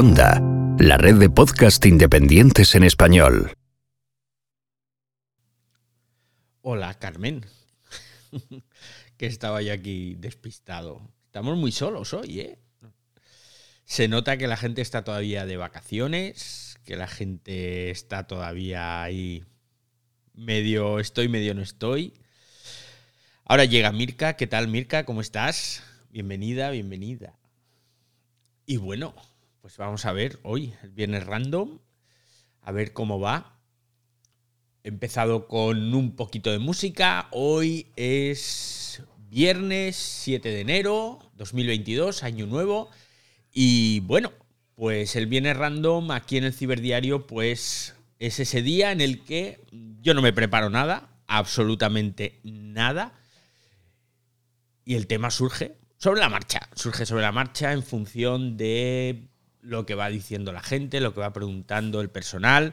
La red de podcast independientes en español. Hola, Carmen. que estaba yo aquí despistado. Estamos muy solos hoy, ¿eh? Se nota que la gente está todavía de vacaciones, que la gente está todavía ahí medio estoy, medio no estoy. Ahora llega Mirka. ¿Qué tal, Mirka? ¿Cómo estás? Bienvenida, bienvenida. Y bueno, pues vamos a ver hoy, el viernes random, a ver cómo va. He empezado con un poquito de música. Hoy es viernes 7 de enero 2022, año nuevo. Y bueno, pues el viernes random aquí en el ciberdiario, pues es ese día en el que yo no me preparo nada, absolutamente nada. Y el tema surge sobre la marcha, surge sobre la marcha en función de lo que va diciendo la gente, lo que va preguntando el personal.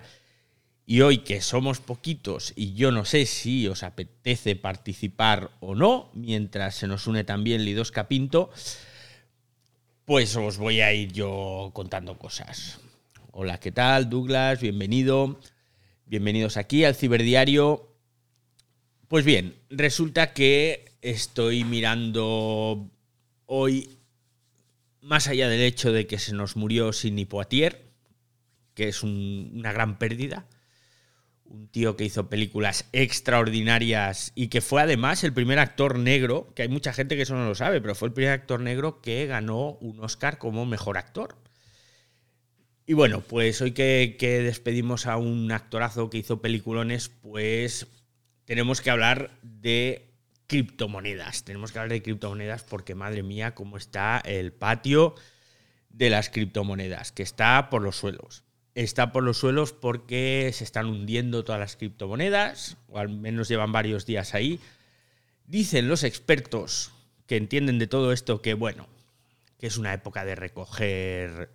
Y hoy que somos poquitos y yo no sé si os apetece participar o no, mientras se nos une también Lidos Capinto, pues os voy a ir yo contando cosas. Hola, ¿qué tal? Douglas, bienvenido. Bienvenidos aquí al Ciberdiario. Pues bien, resulta que estoy mirando hoy, más allá del hecho de que se nos murió Sidney Poitier, que es una gran pérdida, un tío que hizo películas extraordinarias y que fue además el primer actor negro, que hay mucha gente que eso no lo sabe, pero fue el primer actor negro que ganó un Oscar como mejor actor. Y bueno, pues hoy que, que despedimos a un actorazo que hizo peliculones, pues tenemos que hablar de criptomonedas. Tenemos que hablar de criptomonedas porque, madre mía, cómo está el patio de las criptomonedas, que está por los suelos. Está por los suelos porque se están hundiendo todas las criptomonedas, o al menos llevan varios días ahí. Dicen los expertos que entienden de todo esto que, bueno, que es una época de recoger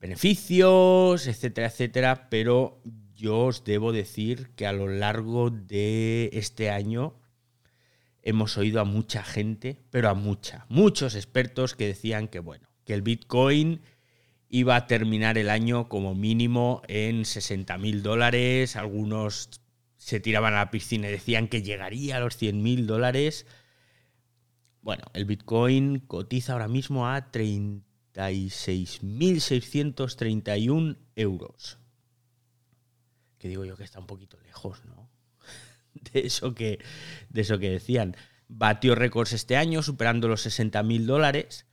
beneficios, etcétera, etcétera, pero yo os debo decir que a lo largo de este año hemos oído a mucha gente, pero a mucha, muchos expertos que decían que, bueno, que el Bitcoin iba a terminar el año como mínimo en 60 mil dólares, algunos se tiraban a la piscina y decían que llegaría a los 100 mil dólares. Bueno, el Bitcoin cotiza ahora mismo a 36.631 euros. Que digo yo que está un poquito lejos, ¿no? de eso que, de eso que decían. Batió récords este año, superando los 60 mil dólares.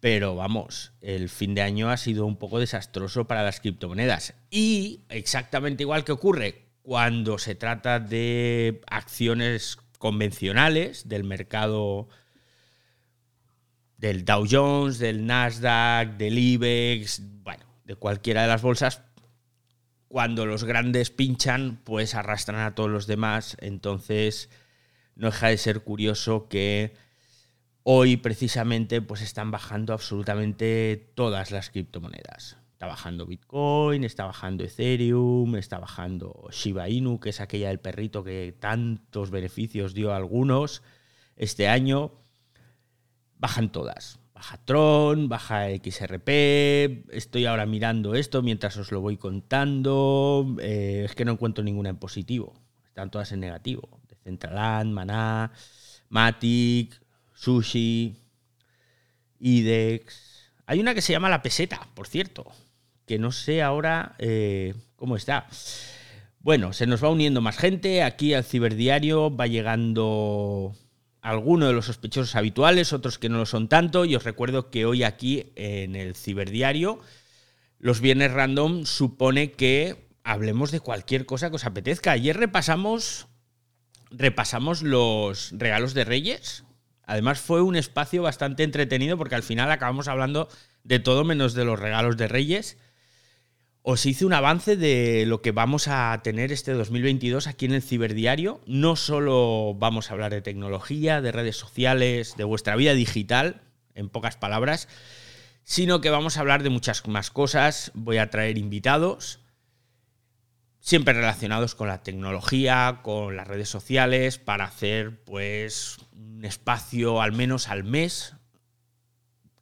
Pero vamos, el fin de año ha sido un poco desastroso para las criptomonedas. Y exactamente igual que ocurre cuando se trata de acciones convencionales del mercado del Dow Jones, del Nasdaq, del IBEX, bueno, de cualquiera de las bolsas, cuando los grandes pinchan, pues arrastran a todos los demás. Entonces, no deja de ser curioso que hoy precisamente pues están bajando absolutamente todas las criptomonedas. Está bajando Bitcoin, está bajando Ethereum, está bajando Shiba Inu, que es aquella del perrito que tantos beneficios dio a algunos este año. Bajan todas baja Tron, baja XRP, estoy ahora mirando esto mientras os lo voy contando, eh, es que no encuentro ninguna en positivo, están todas en negativo, Decentraland, Maná, Matic, Sushi, IDEX, hay una que se llama la peseta, por cierto, que no sé ahora eh, cómo está. Bueno, se nos va uniendo más gente, aquí al ciberdiario va llegando algunos de los sospechosos habituales, otros que no lo son tanto. Y os recuerdo que hoy aquí en el Ciberdiario, los viernes random supone que hablemos de cualquier cosa que os apetezca. Ayer repasamos, repasamos los regalos de Reyes. Además fue un espacio bastante entretenido porque al final acabamos hablando de todo menos de los regalos de Reyes os hice un avance de lo que vamos a tener este 2022 aquí en el Ciberdiario. No solo vamos a hablar de tecnología, de redes sociales, de vuestra vida digital, en pocas palabras, sino que vamos a hablar de muchas más cosas. Voy a traer invitados, siempre relacionados con la tecnología, con las redes sociales, para hacer pues un espacio al menos al mes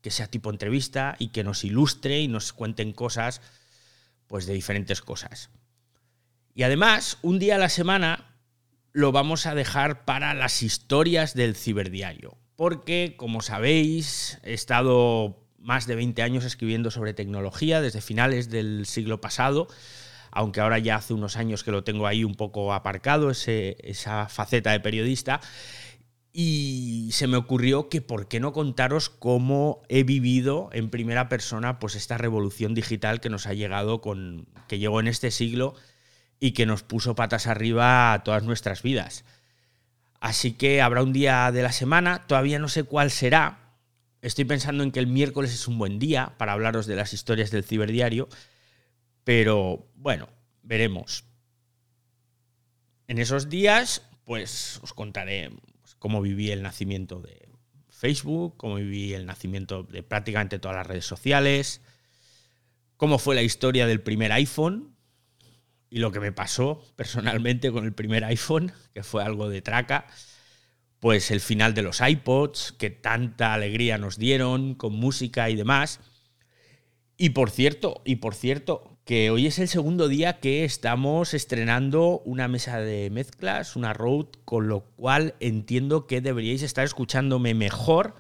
que sea tipo entrevista y que nos ilustre y nos cuenten cosas pues de diferentes cosas. Y además, un día a la semana lo vamos a dejar para las historias del ciberdiario, porque como sabéis, he estado más de 20 años escribiendo sobre tecnología desde finales del siglo pasado, aunque ahora ya hace unos años que lo tengo ahí un poco aparcado, esa faceta de periodista. Y se me ocurrió que por qué no contaros cómo he vivido en primera persona pues esta revolución digital que nos ha llegado con que llegó en este siglo y que nos puso patas arriba a todas nuestras vidas. Así que habrá un día de la semana, todavía no sé cuál será, Estoy pensando en que el miércoles es un buen día para hablaros de las historias del ciberdiario, pero bueno, veremos. En esos días, pues os contaré cómo viví el nacimiento de Facebook, cómo viví el nacimiento de prácticamente todas las redes sociales, cómo fue la historia del primer iPhone y lo que me pasó personalmente con el primer iPhone, que fue algo de traca pues el final de los iPods, que tanta alegría nos dieron con música y demás. Y por cierto, y por cierto, que hoy es el segundo día que estamos estrenando una mesa de mezclas, una Rode, con lo cual entiendo que deberíais estar escuchándome mejor.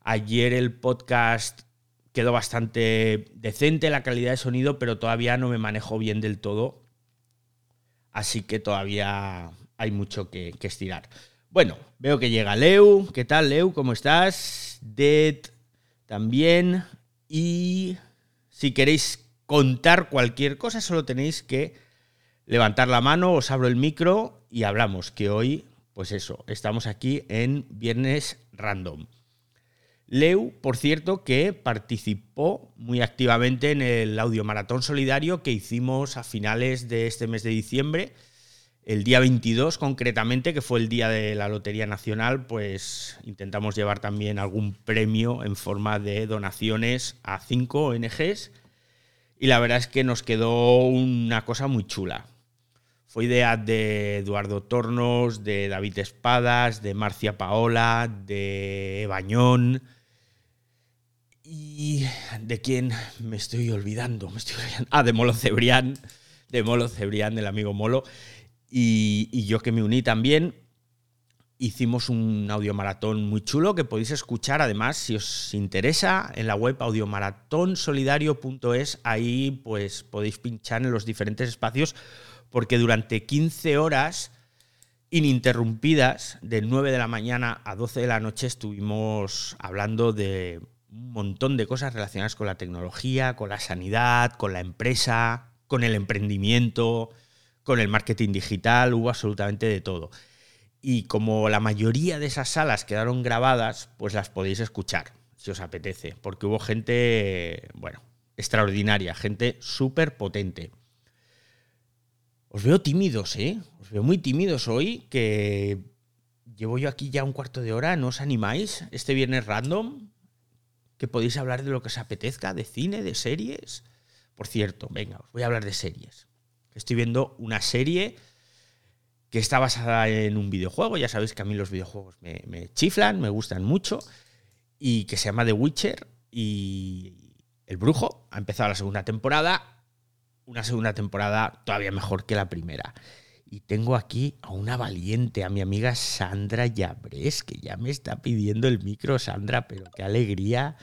Ayer el podcast quedó bastante decente la calidad de sonido, pero todavía no me manejo bien del todo. Así que todavía hay mucho que, que estirar. Bueno, veo que llega Leu. ¿Qué tal, Leu? ¿Cómo estás? Dead también. Y si queréis contar cualquier cosa, solo tenéis que levantar la mano, os abro el micro y hablamos, que hoy, pues eso, estamos aquí en Viernes Random. Leu, por cierto, que participó muy activamente en el audio maratón solidario que hicimos a finales de este mes de diciembre el día 22 concretamente, que fue el día de la Lotería Nacional, pues intentamos llevar también algún premio en forma de donaciones a cinco ONGs y la verdad es que nos quedó una cosa muy chula. Fue idea de Eduardo Tornos, de David Espadas, de Marcia Paola, de Bañón y de quién me estoy olvidando, me estoy. Ah, de Molo Cebrián, de Molo Cebrián, del amigo Molo. Y, yo que me uní también, hicimos un audiomaratón muy chulo que podéis escuchar además si os interesa en la web audiomaratonsolidario.es ahí pues podéis pinchar en los diferentes espacios porque durante 15 horas ininterrumpidas de 9 de la mañana a 12 de la noche estuvimos hablando de un montón de cosas relacionadas con la tecnología, con la sanidad, con la empresa, con el emprendimiento, con el marketing digital, hubo absolutamente de todo. Y como la mayoría de esas salas quedaron grabadas, pues las podéis escuchar, si os apetece, porque hubo gente, bueno, extraordinaria, gente súper potente. Os veo tímidos, ¿eh? Os veo muy tímidos hoy, que llevo yo aquí ya un cuarto de hora, ¿no os animáis? Este viernes random, que podéis hablar de lo que os apetezca, de cine, de series. Por cierto, venga, os voy a hablar de series. Estoy viendo una serie que está basada en un videojuego. Ya sabéis que a mí los videojuegos me, chiflan, me gustan mucho. Y que se llama The Witcher. Y El Brujo ha empezado la segunda temporada. Una segunda temporada todavía mejor que la primera. Y tengo aquí a una valiente, a mi amiga Sandra Llabres, que ya me está pidiendo el micro, Sandra, pero qué alegría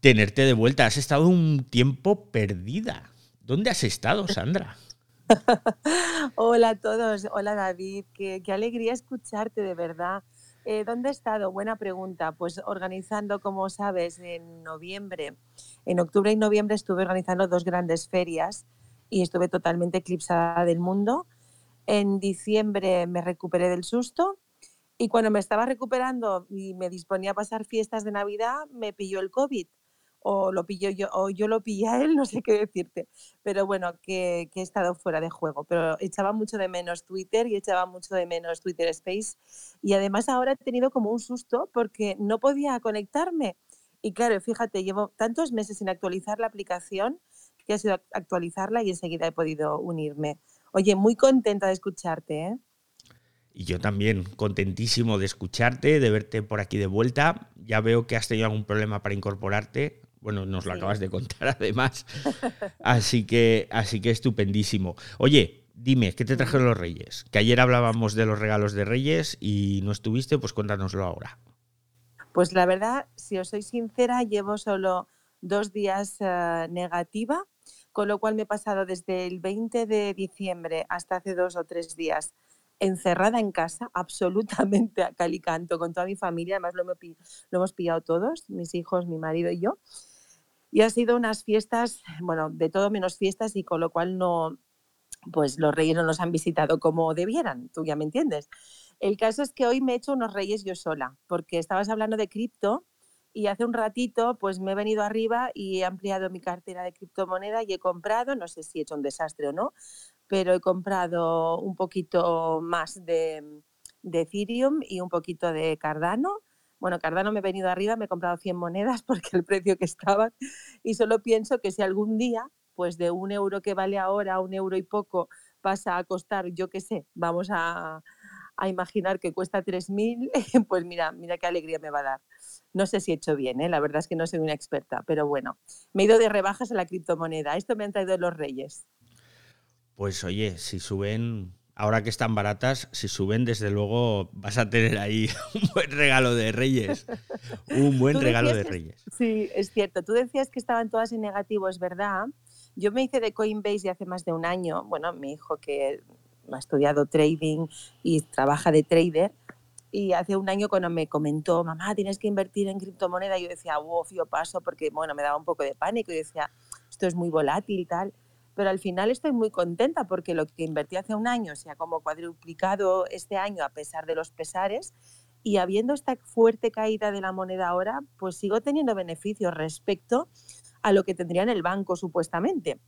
tenerte de vuelta. Has estado un tiempo perdida. ¿Dónde has estado, Sandra? Hola a todos, hola David, qué, alegría escucharte de verdad. Eh, ¿Dónde he estado? Buena pregunta. Pues organizando, como sabes, en noviembre, en octubre y noviembre estuve organizando dos grandes ferias y estuve totalmente eclipsada del mundo. En diciembre me recuperé del susto y cuando me estaba recuperando y me disponía a pasar fiestas de Navidad, me pilló el COVID o lo pillo yo, o yo lo pillé a él, no sé qué decirte. Pero bueno, que, he estado fuera de juego. Pero echaba mucho de menos Twitter y echaba mucho de menos Twitter Space. Y además ahora he tenido como un susto porque no podía conectarme. Y claro, fíjate, llevo tantos meses sin actualizar la aplicación que ha sido actualizarla y enseguida he podido unirme. Oye, muy contenta de escucharte. ¿eh? Y yo también, contentísimo de escucharte, de verte por aquí de vuelta. Ya veo que has tenido algún problema para incorporarte. Bueno, nos lo acabas de contar además. Así que, así que estupendísimo. Oye, dime, ¿qué te trajeron los Reyes? Que ayer hablábamos de los regalos de Reyes y no estuviste, pues cuéntanoslo ahora. Pues la verdad, si os soy sincera, llevo solo dos días uh, negativa, con lo cual me he pasado desde el 20 de diciembre hasta hace dos o tres días encerrada en casa, absolutamente a cal y canto, con toda mi familia, además lo hemos, lo hemos pillado todos, mis hijos, mi marido y yo. Y ha sido unas fiestas, bueno, de todo menos fiestas y con lo cual no, pues los reyes no nos han visitado como debieran, tú ya me entiendes. El caso es que hoy me he hecho unos reyes yo sola, porque estabas hablando de cripto y hace un ratito pues me he venido arriba y he ampliado mi cartera de criptomoneda y he comprado, no sé si he hecho un desastre o no, pero he comprado un poquito más de, de Ethereum y un poquito de Cardano. Bueno, Cardano me he venido arriba, me he comprado 100 monedas porque el precio que estaban y solo pienso que si algún día, pues de un euro que vale ahora, un euro y poco, pasa a costar, yo qué sé, vamos a, a imaginar que cuesta 3.000, pues mira, mira qué alegría me va a dar. No sé si he hecho bien, ¿eh? la verdad es que no soy una experta, pero bueno, me he ido de rebajas a la criptomoneda. Esto me han traído los reyes. Pues oye, si suben, ahora que están baratas, si suben, desde luego vas a tener ahí un buen regalo de reyes. Un buen regalo de reyes. Sí, es cierto. Tú decías que estaban todas en negativo, es verdad. Yo me hice de Coinbase hace más de un año. Bueno, mi hijo que ha estudiado trading y trabaja de trader, y hace un año cuando me comentó, mamá, tienes que invertir en criptomoneda, yo decía, wow, yo paso, porque bueno, me daba un poco de pánico y decía, esto es muy volátil y tal. Pero al final estoy muy contenta porque lo que invertí hace un año se ha como cuadruplicado este año a pesar de los pesares y habiendo esta fuerte caída de la moneda ahora, pues sigo teniendo beneficios respecto a lo que tendría en el banco supuestamente.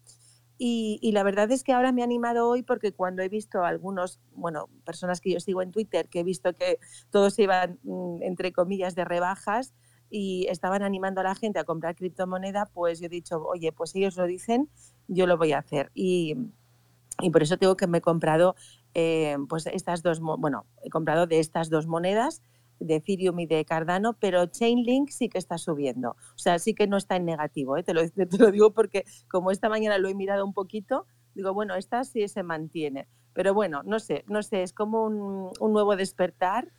Y, la verdad es que ahora me he animado hoy porque cuando he visto a algunos, bueno, personas que yo sigo en Twitter, que he visto que todos iban, mm, entre comillas, de rebajas y estaban animando a la gente a comprar criptomoneda, pues yo he dicho, oye, pues ellos lo dicen, yo lo voy a hacer. Y, y por eso tengo que me he comprado eh, pues estas dos, bueno, he comprado de estas dos monedas de Ethereum y de Cardano, pero Chainlink sí que está subiendo. O sea, sí que no está en negativo. ¿eh? Te, lo, te, lo, digo porque como esta mañana lo he mirado un poquito, digo, bueno, esta sí se mantiene. Pero bueno, no sé, no sé, es como un, un nuevo despertar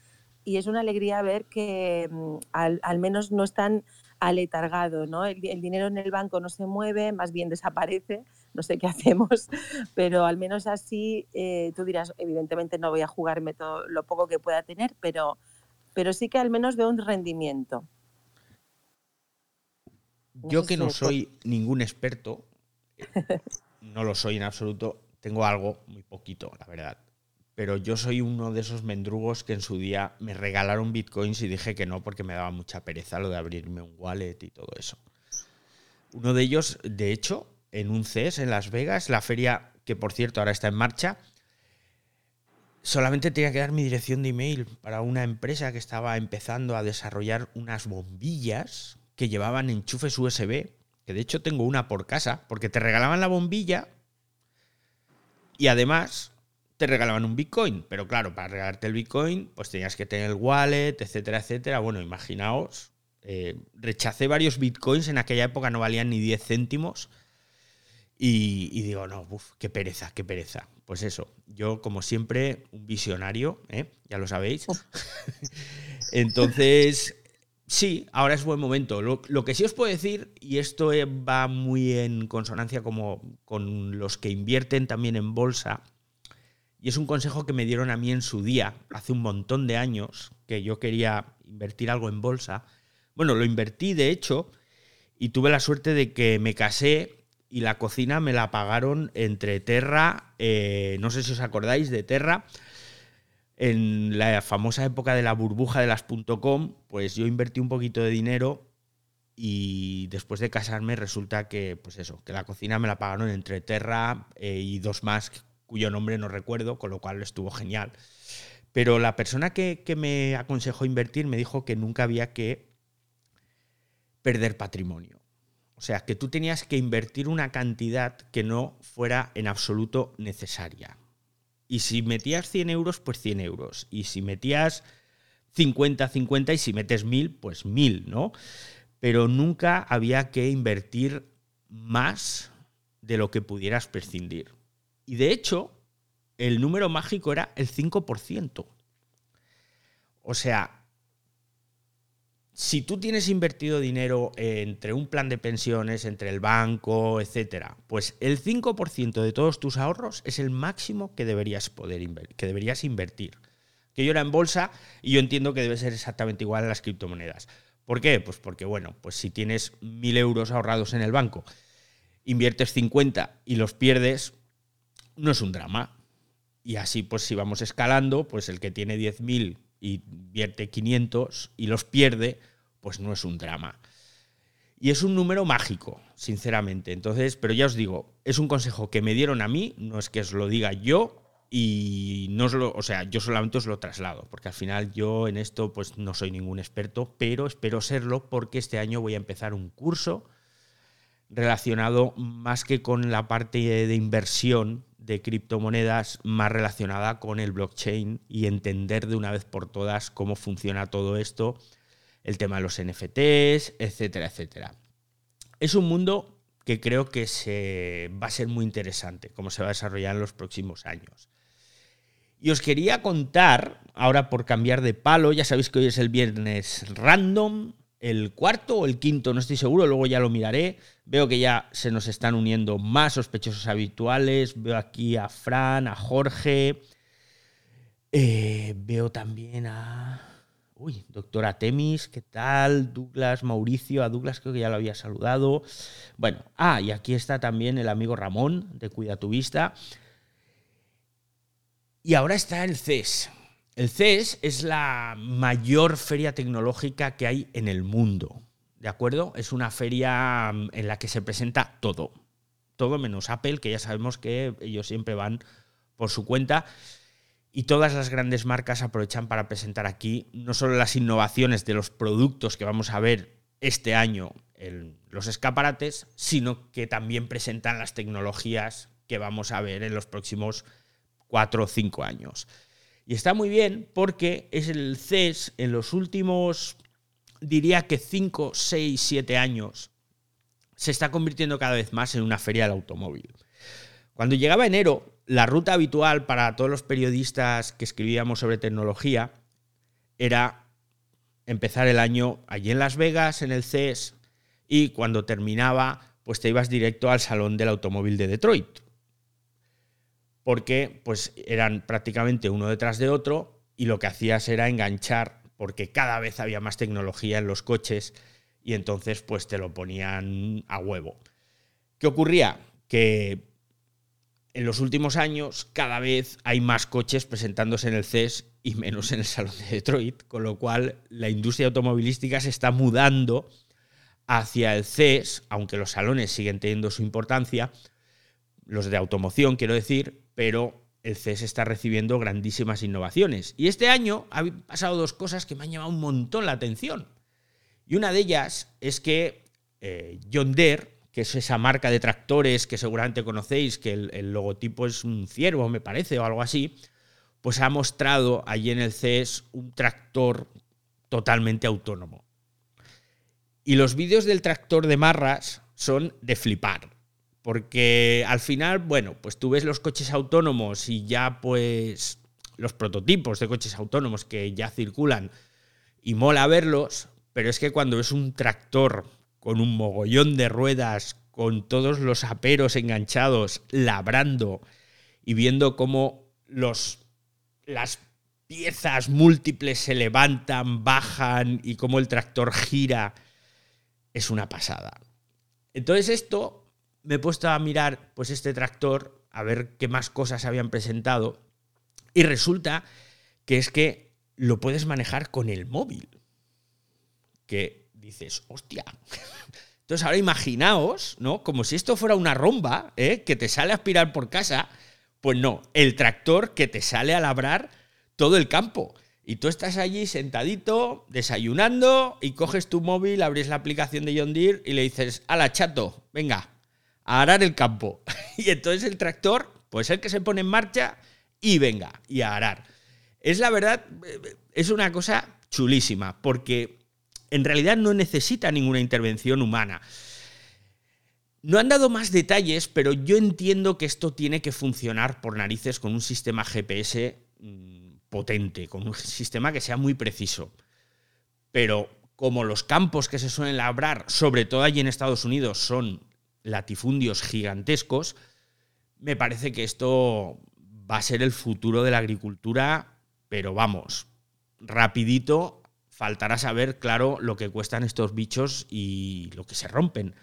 y es una alegría ver que mm, al, al, menos no están aletargados, ¿no? El, el, dinero en el banco no se mueve, más bien desaparece, no sé qué hacemos, pero al menos así eh, tú dirás, evidentemente no voy a jugarme todo lo poco que pueda tener, pero pero sí que al menos veo un rendimiento. Yo que no soy ningún experto, no lo soy en absoluto, tengo algo, muy poquito, la verdad. Pero yo soy uno de esos mendrugos que en su día me regalaron bitcoins y dije que no porque me daba mucha pereza lo de abrirme un wallet y todo eso. Uno de ellos, de hecho, en un CES en Las Vegas, la feria que por cierto ahora está en marcha, solamente tenía que dar mi dirección de email para una empresa que estaba empezando a desarrollar unas bombillas que llevaban enchufes USB, que de hecho tengo una por casa, porque te regalaban la bombilla y además te regalaban un Bitcoin. Pero claro, para regalarte el Bitcoin, pues tenías que tener el wallet, etcétera, etcétera. Bueno, imaginaos, eh, rechacé varios Bitcoins, en aquella época no valían ni 10 céntimos. Y, y digo, no, uf, qué pereza, qué pereza pues eso, yo como siempre, un visionario, ¿eh? ya lo sabéis. Entonces, sí, ahora es buen momento. Lo, lo, que sí os puedo decir, y esto va muy en consonancia como con los que invierten también en bolsa, y es un consejo que me dieron a mí en su día, hace un montón de años, que yo quería invertir algo en bolsa. Bueno, lo invertí de hecho, y tuve la suerte de que me casé y la cocina me la pagaron entre Terra, eh, no sé si os acordáis de Terra, en la famosa época de la burbuja de las .com, pues yo invertí un poquito de dinero y después de casarme resulta que, pues eso, que la cocina me la pagaron entre Terra eh, y dos más cuyo nombre no recuerdo, con lo cual estuvo genial. Pero la persona que, me aconsejó invertir me dijo que nunca había que perder patrimonio. O sea, que tú tenías que invertir una cantidad que no fuera en absoluto necesaria. Y si metías 100 euros, pues 100 euros. Y si metías 50, 50 y si metes 1000, pues 1000, ¿no? Pero nunca había que invertir más de lo que pudieras prescindir. Y de hecho, el número mágico era el 5%. O sea, si tú tienes invertido dinero entre un plan de pensiones, entre el banco, etcétera, pues el 5% de todos tus ahorros es el máximo que deberías poder que deberías invertir. Que yo era en bolsa y yo entiendo que debe ser exactamente igual en las criptomonedas. ¿Por qué? Pues porque, bueno, pues si tienes mil euros ahorrados en el banco, inviertes 50 y los pierdes, no es un drama. Y así, pues si vamos escalando, pues el que tiene 10.000 y invierte 500 y los pierde, pues no es un drama. Y es un número mágico, sinceramente. Entonces, pero ya os digo, es un consejo que me dieron a mí, no es que os lo diga yo, y no os lo, o sea, yo solamente os lo traslado, porque al final yo en esto pues no soy ningún experto, pero espero serlo porque este año voy a empezar un curso relacionado más que con la parte de inversión de criptomonedas, más relacionada con el blockchain y entender de una vez por todas cómo funciona todo esto, el tema de los NFTs, etcétera, etcétera. Es un mundo que creo que se va a ser muy interesante, cómo se va a desarrollar en los próximos años. Y os quería contar, ahora por cambiar de palo, ya sabéis que hoy es el viernes random, el cuarto o el quinto, no estoy seguro, luego ya lo miraré. Veo que ya se nos están uniendo más sospechosos habituales. Veo aquí a Fran, a Jorge. Eh, veo también a. Uy, doctora Temis, ¿qué tal? Douglas, Mauricio, a Douglas creo que ya lo había saludado. Bueno, ah, y aquí está también el amigo Ramón de Cuida tu Vista. Y ahora está el CES. El CES es la mayor feria tecnológica que hay en el mundo. ¿De acuerdo? Es una feria mm, en la que se presenta todo. Todo menos Apple, que ya sabemos que ellos siempre van por su cuenta. Y todas las grandes marcas aprovechan para presentar aquí no solo las innovaciones de los productos que vamos a ver este año en los escaparates, sino que también presentan las tecnologías que vamos a ver en los próximos cuatro o cinco años. Y está muy bien porque es el CES en los últimos, diría que 5, 6, 7 años, se está convirtiendo cada vez más en una feria del automóvil. Cuando llegaba enero, la ruta habitual para todos los periodistas que escribíamos sobre tecnología era empezar el año allí en Las Vegas, en el CES, y cuando terminaba, pues te ibas directo al Salón del Automóvil de Detroit porque pues eran prácticamente uno detrás de otro y lo que hacías era enganchar porque cada vez había más tecnología en los coches y entonces pues te lo ponían a huevo. ¿Qué ocurría? Que en los últimos años cada vez hay más coches presentándose en el CES y menos en el Salón de Detroit, con lo cual la industria automovilística se está mudando hacia el CES, aunque los salones siguen teniendo su importancia, los de automoción quiero decir, pero el CES está recibiendo grandísimas innovaciones. Y este año ha pasado dos cosas que me han llamado un montón la atención. Y una de ellas es que eh, John Deere, que es esa marca de tractores que seguramente conocéis, que el, logotipo es un ciervo, me parece, o algo así, pues ha mostrado allí en el CES un tractor totalmente autónomo. Y los vídeos del tractor de marras son de flipar. Porque al final, bueno, pues tú ves los coches autónomos y ya pues los prototipos de coches autónomos que ya circulan y mola verlos, pero es que cuando ves un tractor con un mogollón de ruedas, con todos los aperos enganchados, labrando y viendo cómo los, las piezas múltiples se levantan, bajan y cómo el tractor gira, es una pasada. Entonces esto me he puesto a mirar pues este tractor, a ver qué más cosas habían presentado, y resulta que es que lo puedes manejar con el móvil. Que dices, hostia. Entonces ahora imaginaos, ¿no? Como si esto fuera una romba, ¿eh? que te sale a aspirar por casa. Pues no, el tractor que te sale a labrar todo el campo. Y tú estás allí sentadito, desayunando, y coges tu móvil, abres la aplicación de John Deere y le dices, ala chato, venga, a arar el campo. Y entonces el tractor, pues el que se pone en marcha y venga, y a arar. Es la verdad, es una cosa chulísima, porque en realidad no necesita ninguna intervención humana. No han dado más detalles, pero yo entiendo que esto tiene que funcionar por narices con un sistema GPS mm, potente, con un sistema que sea muy preciso. Pero como los campos que se suelen labrar, sobre todo allí en Estados Unidos, son latifundios gigantescos, me parece que esto va a ser el futuro de la agricultura, pero vamos, rapidito, faltará saber, claro, lo que cuestan estos bichos y lo que se rompen.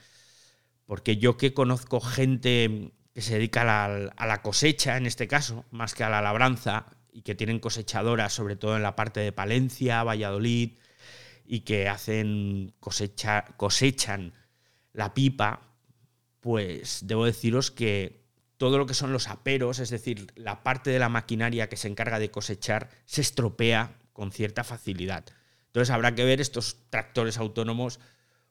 Porque yo que conozco gente que se dedica a la, cosecha, en este caso, más que a la labranza, y que tienen cosechadoras, sobre todo en la parte de Palencia, Valladolid, y que hacen cosecha, cosechan la pipa, pues debo deciros que todo lo que son los aperos, es decir, la parte de la maquinaria que se encarga de cosechar, se estropea con cierta facilidad. Entonces habrá que ver estos tractores autónomos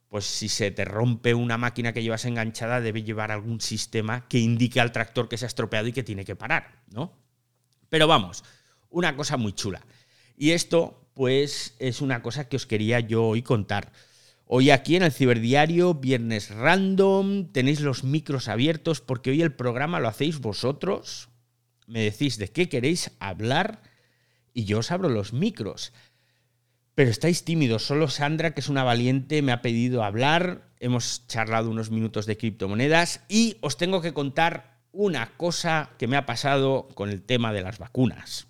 pues si se te rompe una máquina que llevas enganchada, debe llevar algún sistema que indique al tractor que se ha estropeado y que tiene que parar, ¿no? Pero vamos, una cosa muy chula. Y esto, pues, es una cosa que os quería yo hoy contar. Hoy aquí en el Ciberdiario, viernes random, tenéis los micros abiertos porque hoy el programa lo hacéis vosotros. Me decís de qué queréis hablar y yo os abro los micros pero estáis tímidos. Solo Sandra, que es una valiente, me ha pedido hablar. Hemos charlado unos minutos de criptomonedas y os tengo que contar una cosa que me ha pasado con el tema de las vacunas.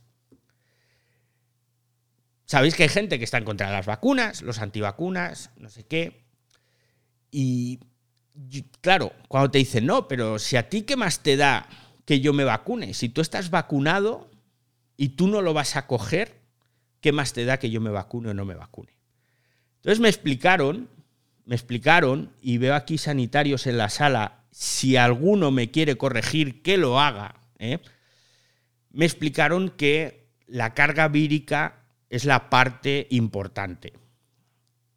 Sabéis que hay gente que está en contra de las vacunas, los antivacunas, no sé qué. Y claro, cuando te dicen, no, pero si a ti qué más te da que yo me vacune, si tú estás vacunado y tú no lo vas a coger, ¿qué más te da que yo me vacune o no me vacune? Entonces me explicaron, me explicaron, y veo aquí sanitarios en la sala, si alguno me quiere corregir, que lo haga. ¿eh? Me explicaron que la carga vírica es la parte importante.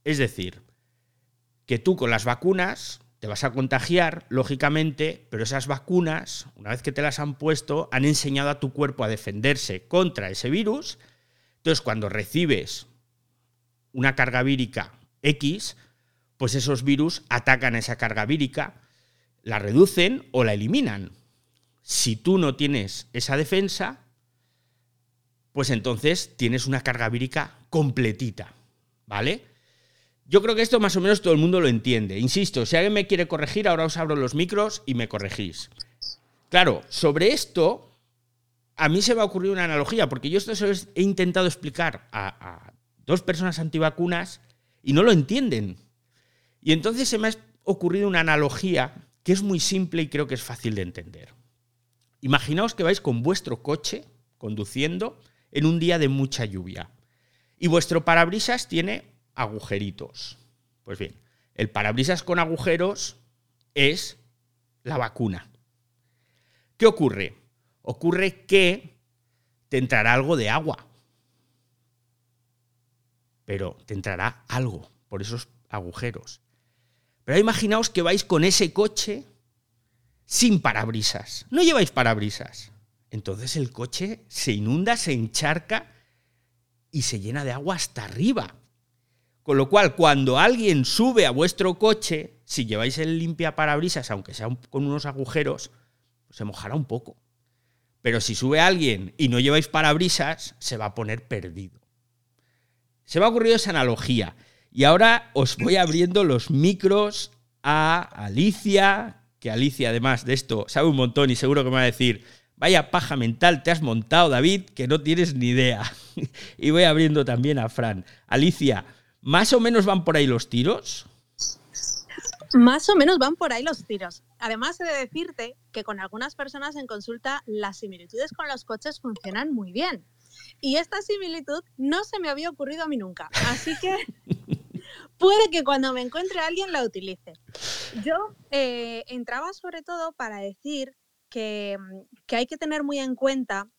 Es decir, que tú con las vacunas te vas a contagiar, lógicamente, pero esas vacunas, una vez que te las han puesto, han enseñado a tu cuerpo a defenderse contra ese virus entonces, cuando recibes una carga vírica X, pues esos virus atacan esa carga vírica, la reducen o la eliminan. Si tú no tienes esa defensa, pues entonces tienes una carga vírica completita, ¿vale? Yo creo que esto más o menos todo el mundo lo entiende. Insisto, si alguien me quiere corregir, ahora os abro los micros y me corregís. Claro, sobre esto a mí se me ha ocurrido una analogía, porque yo esto se he intentado explicar a, dos personas antivacunas y no lo entienden. Y entonces se me ha ocurrido una analogía que es muy simple y creo que es fácil de entender. Imaginaos que vais con vuestro coche conduciendo en un día de mucha lluvia y vuestro parabrisas tiene agujeritos. Pues bien, el parabrisas con agujeros es la vacuna. ¿Qué ocurre? ocurre que te entrará algo de agua. Pero te entrará algo por esos agujeros. Pero imaginaos que vais con ese coche sin parabrisas. No lleváis parabrisas. Entonces el coche se inunda, se encharca y se llena de agua hasta arriba. Con lo cual, cuando alguien sube a vuestro coche, si lleváis el limpia parabrisas, aunque sea con unos agujeros, pues se mojará un poco. Pero si sube alguien y no lleváis parabrisas, se va a poner perdido. Se me ha ocurrido esa analogía. Y ahora os voy abriendo los micros a Alicia, que Alicia además de esto sabe un montón y seguro que me va a decir, vaya paja mental te has montado David, que no tienes ni idea. y voy abriendo también a Fran. Alicia, ¿más o menos van por ahí los tiros? Más o menos van por ahí los tiros. Además, he de decirte que con algunas personas en consulta las similitudes con los coches funcionan muy bien. Y esta similitud no se me había ocurrido a mí nunca. Así que puede que cuando me encuentre alguien la utilice. Yo eh, entraba sobre todo para decir que, que hay que tener muy en cuenta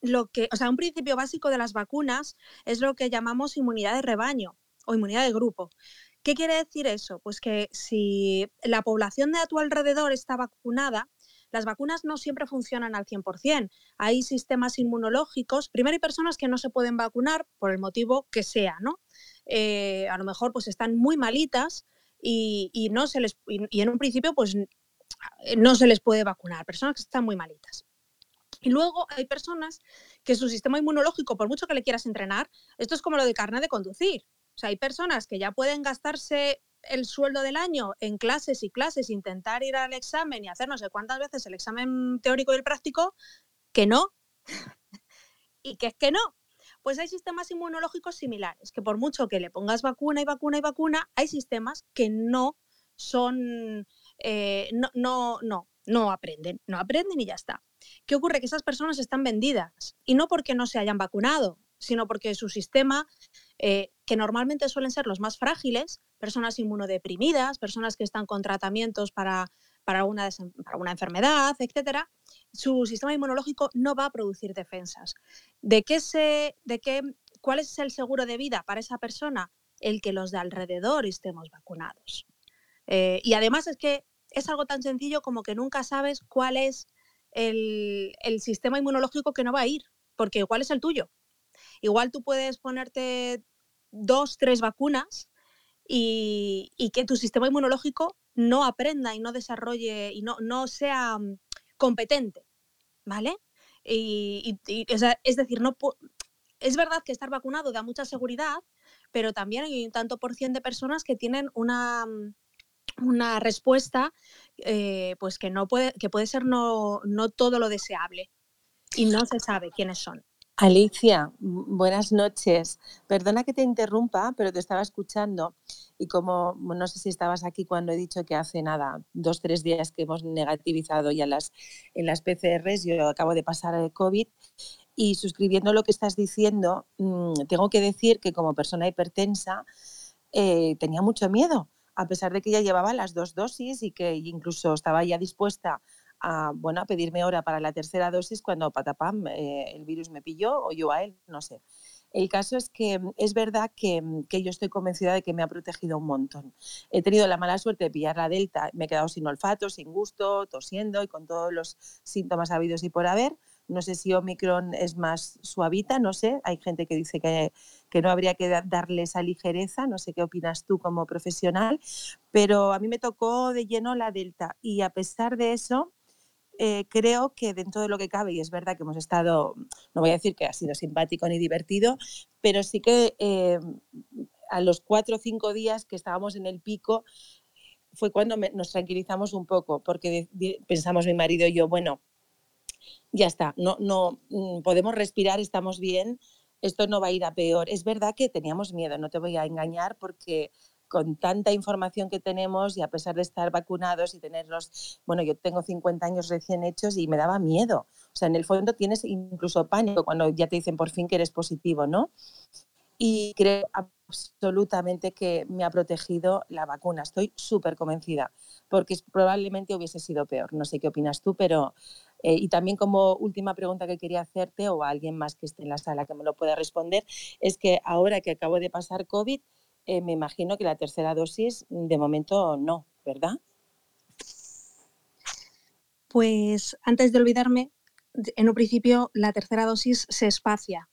lo que, o sea, un principio básico de las vacunas es lo que llamamos inmunidad de rebaño o inmunidad de grupo. ¿Qué quiere decir eso? Pues que si la población de a tu alrededor está vacunada, las vacunas no siempre funcionan al 100%. Hay sistemas inmunológicos. Primero hay personas que no se pueden vacunar por el motivo que sea, ¿no? Eh, a lo mejor pues están muy malitas y, no se les, y, en un principio pues no se les puede vacunar, personas que están muy malitas. Y luego hay personas que su sistema inmunológico, por mucho que le quieras entrenar, esto es como lo de carne de conducir. O sea, hay personas que ya pueden gastarse el sueldo del año en clases y clases, intentar ir al examen y hacer no sé cuántas veces el examen teórico y el práctico, que no. y que es que no. Pues hay sistemas inmunológicos similares, que por mucho que le pongas vacuna y vacuna y vacuna, hay sistemas que no son, eh, no, no, no, no aprenden, no aprenden y ya está. ¿Qué ocurre? Que esas personas están vendidas y no porque no se hayan vacunado, sino porque su sistema, eh, que normalmente suelen ser los más frágiles, personas inmunodeprimidas, personas que están con tratamientos para, para, una, para enfermedad, etcétera, su sistema inmunológico no va a producir defensas. ¿De qué se, de qué, ¿Cuál es el seguro de vida para esa persona? El que los de alrededor estemos vacunados. Eh, y además es que es algo tan sencillo como que nunca sabes cuál es el, el sistema inmunológico que no va a ir, porque igual es el tuyo. Igual tú puedes ponerte dos, tres vacunas y, que tu sistema inmunológico no aprenda y no desarrolle y no, no sea mm, competente, ¿vale? Y, es decir, no es verdad que estar vacunado da mucha seguridad, pero también hay un tanto por cien de personas que tienen una, mm, una respuesta eh, pues que no puede, que puede ser no, no todo lo deseable y no se sabe quiénes son. Alicia, buenas noches. Perdona que te interrumpa, pero te estaba escuchando y como no sé si estabas aquí cuando he dicho que hace nada, dos, tres días que hemos negativizado ya las, en las PCRs, yo acabo de pasar el COVID y suscribiendo lo que estás diciendo, mm, tengo que decir que como persona hipertensa eh, tenía mucho miedo, a pesar de que ya llevaba las dos dosis y que incluso estaba ya dispuesta a, bueno, a pedirme hora para la tercera dosis cuando patapam eh, el virus me pilló o yo a él, no sé. El caso es que mm, es verdad mm, que, yo estoy convencida de que me ha protegido un montón. He tenido la mala suerte de pillar la Delta, me he quedado sin olfato, sin gusto, tosiendo y con todos los síntomas habidos y por haber. No sé si Omicron es más suavita, no sé. Hay gente que dice que, que no habría que darle esa ligereza, no sé qué opinas tú como profesional, pero a mí me tocó de lleno la Delta y a pesar de eso, eh, creo que dentro de lo que cabe, y es verdad que hemos estado, no voy a decir que ha sido simpático ni divertido, pero sí que eh, a los cuatro o cinco días que estábamos en el pico fue cuando nos tranquilizamos un poco, porque pensamos mi marido y yo, bueno, ya está, no, no mm, podemos respirar, estamos bien, esto no va a ir a peor. Es verdad que teníamos miedo, no te voy a engañar, porque con tanta información que tenemos y a pesar de estar vacunados y tenerlos, bueno, yo tengo 50 años recién hechos y me daba miedo. O sea, en el fondo tienes incluso pánico cuando ya te dicen por fin que eres positivo, ¿no? Y creo absolutamente que me ha protegido la vacuna. Estoy súper convencida, porque probablemente hubiese sido peor. No sé qué opinas tú, pero... Eh, y también como última pregunta que quería hacerte, o a alguien más que esté en la sala que me lo pueda responder, es que ahora que acabo de pasar COVID, eh, me imagino que la tercera dosis de momento no, ¿verdad? Pues antes de olvidarme, en un principio la tercera dosis se espacia,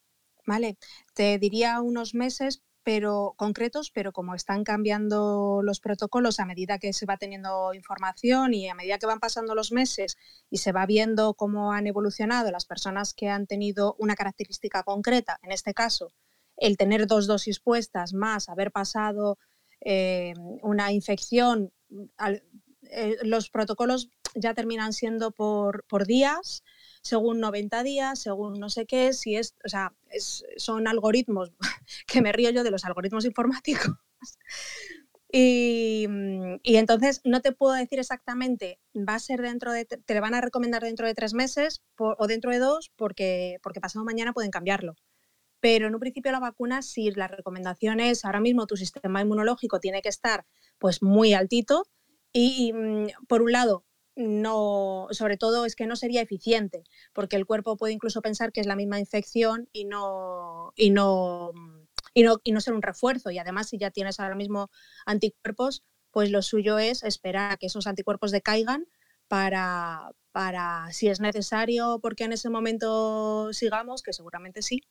¿vale? Te diría unos meses pero concretos, pero como están cambiando los protocolos a medida que se va teniendo información y a medida que van pasando los meses y se va viendo cómo han evolucionado las personas que han tenido una característica concreta, en este caso, el tener dos dosis puestas más haber pasado eh, una infección, eh, los protocolos ya terminan siendo por, por, días, según 90 días, según no sé qué, si es, o sea, son algoritmos, que me río yo de los algoritmos informáticos. Y, y, entonces no te puedo decir exactamente, va a ser dentro de, te le van a recomendar dentro de tres meses o dentro de dos, porque, porque pasado mañana pueden cambiarlo. Pero en un principio la vacuna, si la recomendación es ahora mismo tu sistema inmunológico tiene que estar pues muy altito y, mm, por un lado no, sobre todo es que no sería eficiente, porque el cuerpo puede incluso pensar que es la misma infección y no, y no, y no, y no ser un refuerzo. Y además, si ya tienes ahora mismo anticuerpos, pues lo suyo es esperar a que esos anticuerpos decaigan para, para si es necesario, porque en ese momento sigamos, que seguramente sí,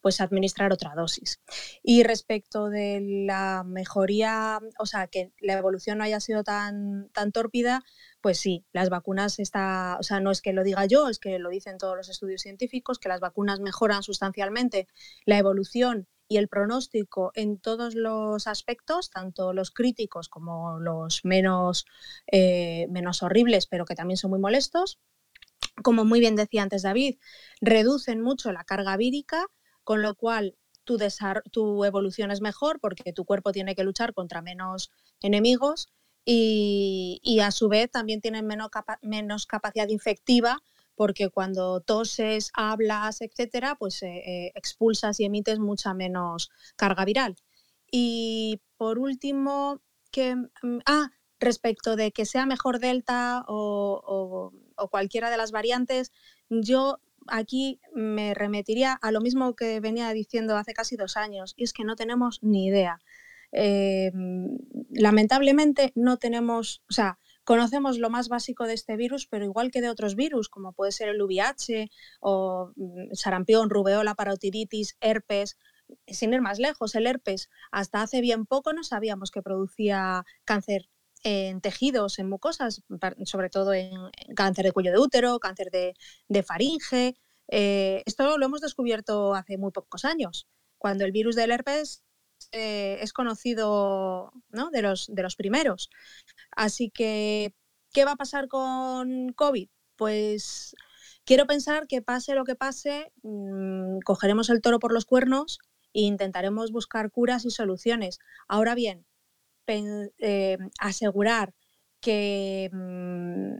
pues administrar otra dosis. Y respecto de la mejoría, o sea, que la evolución no haya sido tan, tan tórpida, pues sí, las vacunas está, o sea, no es que lo diga yo, es que lo dicen todos los estudios científicos, que las vacunas mejoran sustancialmente la evolución y el pronóstico en todos los aspectos, tanto los críticos como los menos, eh, menos horribles, pero que también son muy molestos. Como muy bien decía antes David, reducen mucho la carga vírica, con lo cual tu, tu evolución es mejor porque tu cuerpo tiene que luchar contra menos enemigos y, a su vez también tienen menos, menos capacidad infectiva porque cuando toses, hablas, etcétera, pues eh, eh, expulsas y emites mucha menos carga viral. Y por último, que, mm, ah, respecto de que sea mejor Delta o, cualquiera de las variantes, yo aquí me remitiría a lo mismo que venía diciendo hace casi dos años, y es que no tenemos ni idea. Eh, lamentablemente no tenemos, o sea, Conocemos lo más básico de este virus, pero igual que de otros virus, como puede ser el VIH o mm, sarampión, rubeola, parotiditis, herpes, sin ir más lejos, el herpes, hasta hace bien poco no sabíamos que producía cáncer en tejidos, en mucosas, sobre todo en cáncer de cuello de útero, cáncer de, faringe. Eh, esto lo hemos descubierto hace muy pocos años, cuando el virus del herpes eh, es conocido de, los, de los primeros. Así que, ¿qué va a pasar con COVID? Pues quiero pensar que pase lo que pase, mm, cogeremos el toro por los cuernos e intentaremos buscar curas y soluciones. Ahora bien, eh, asegurar que, mm,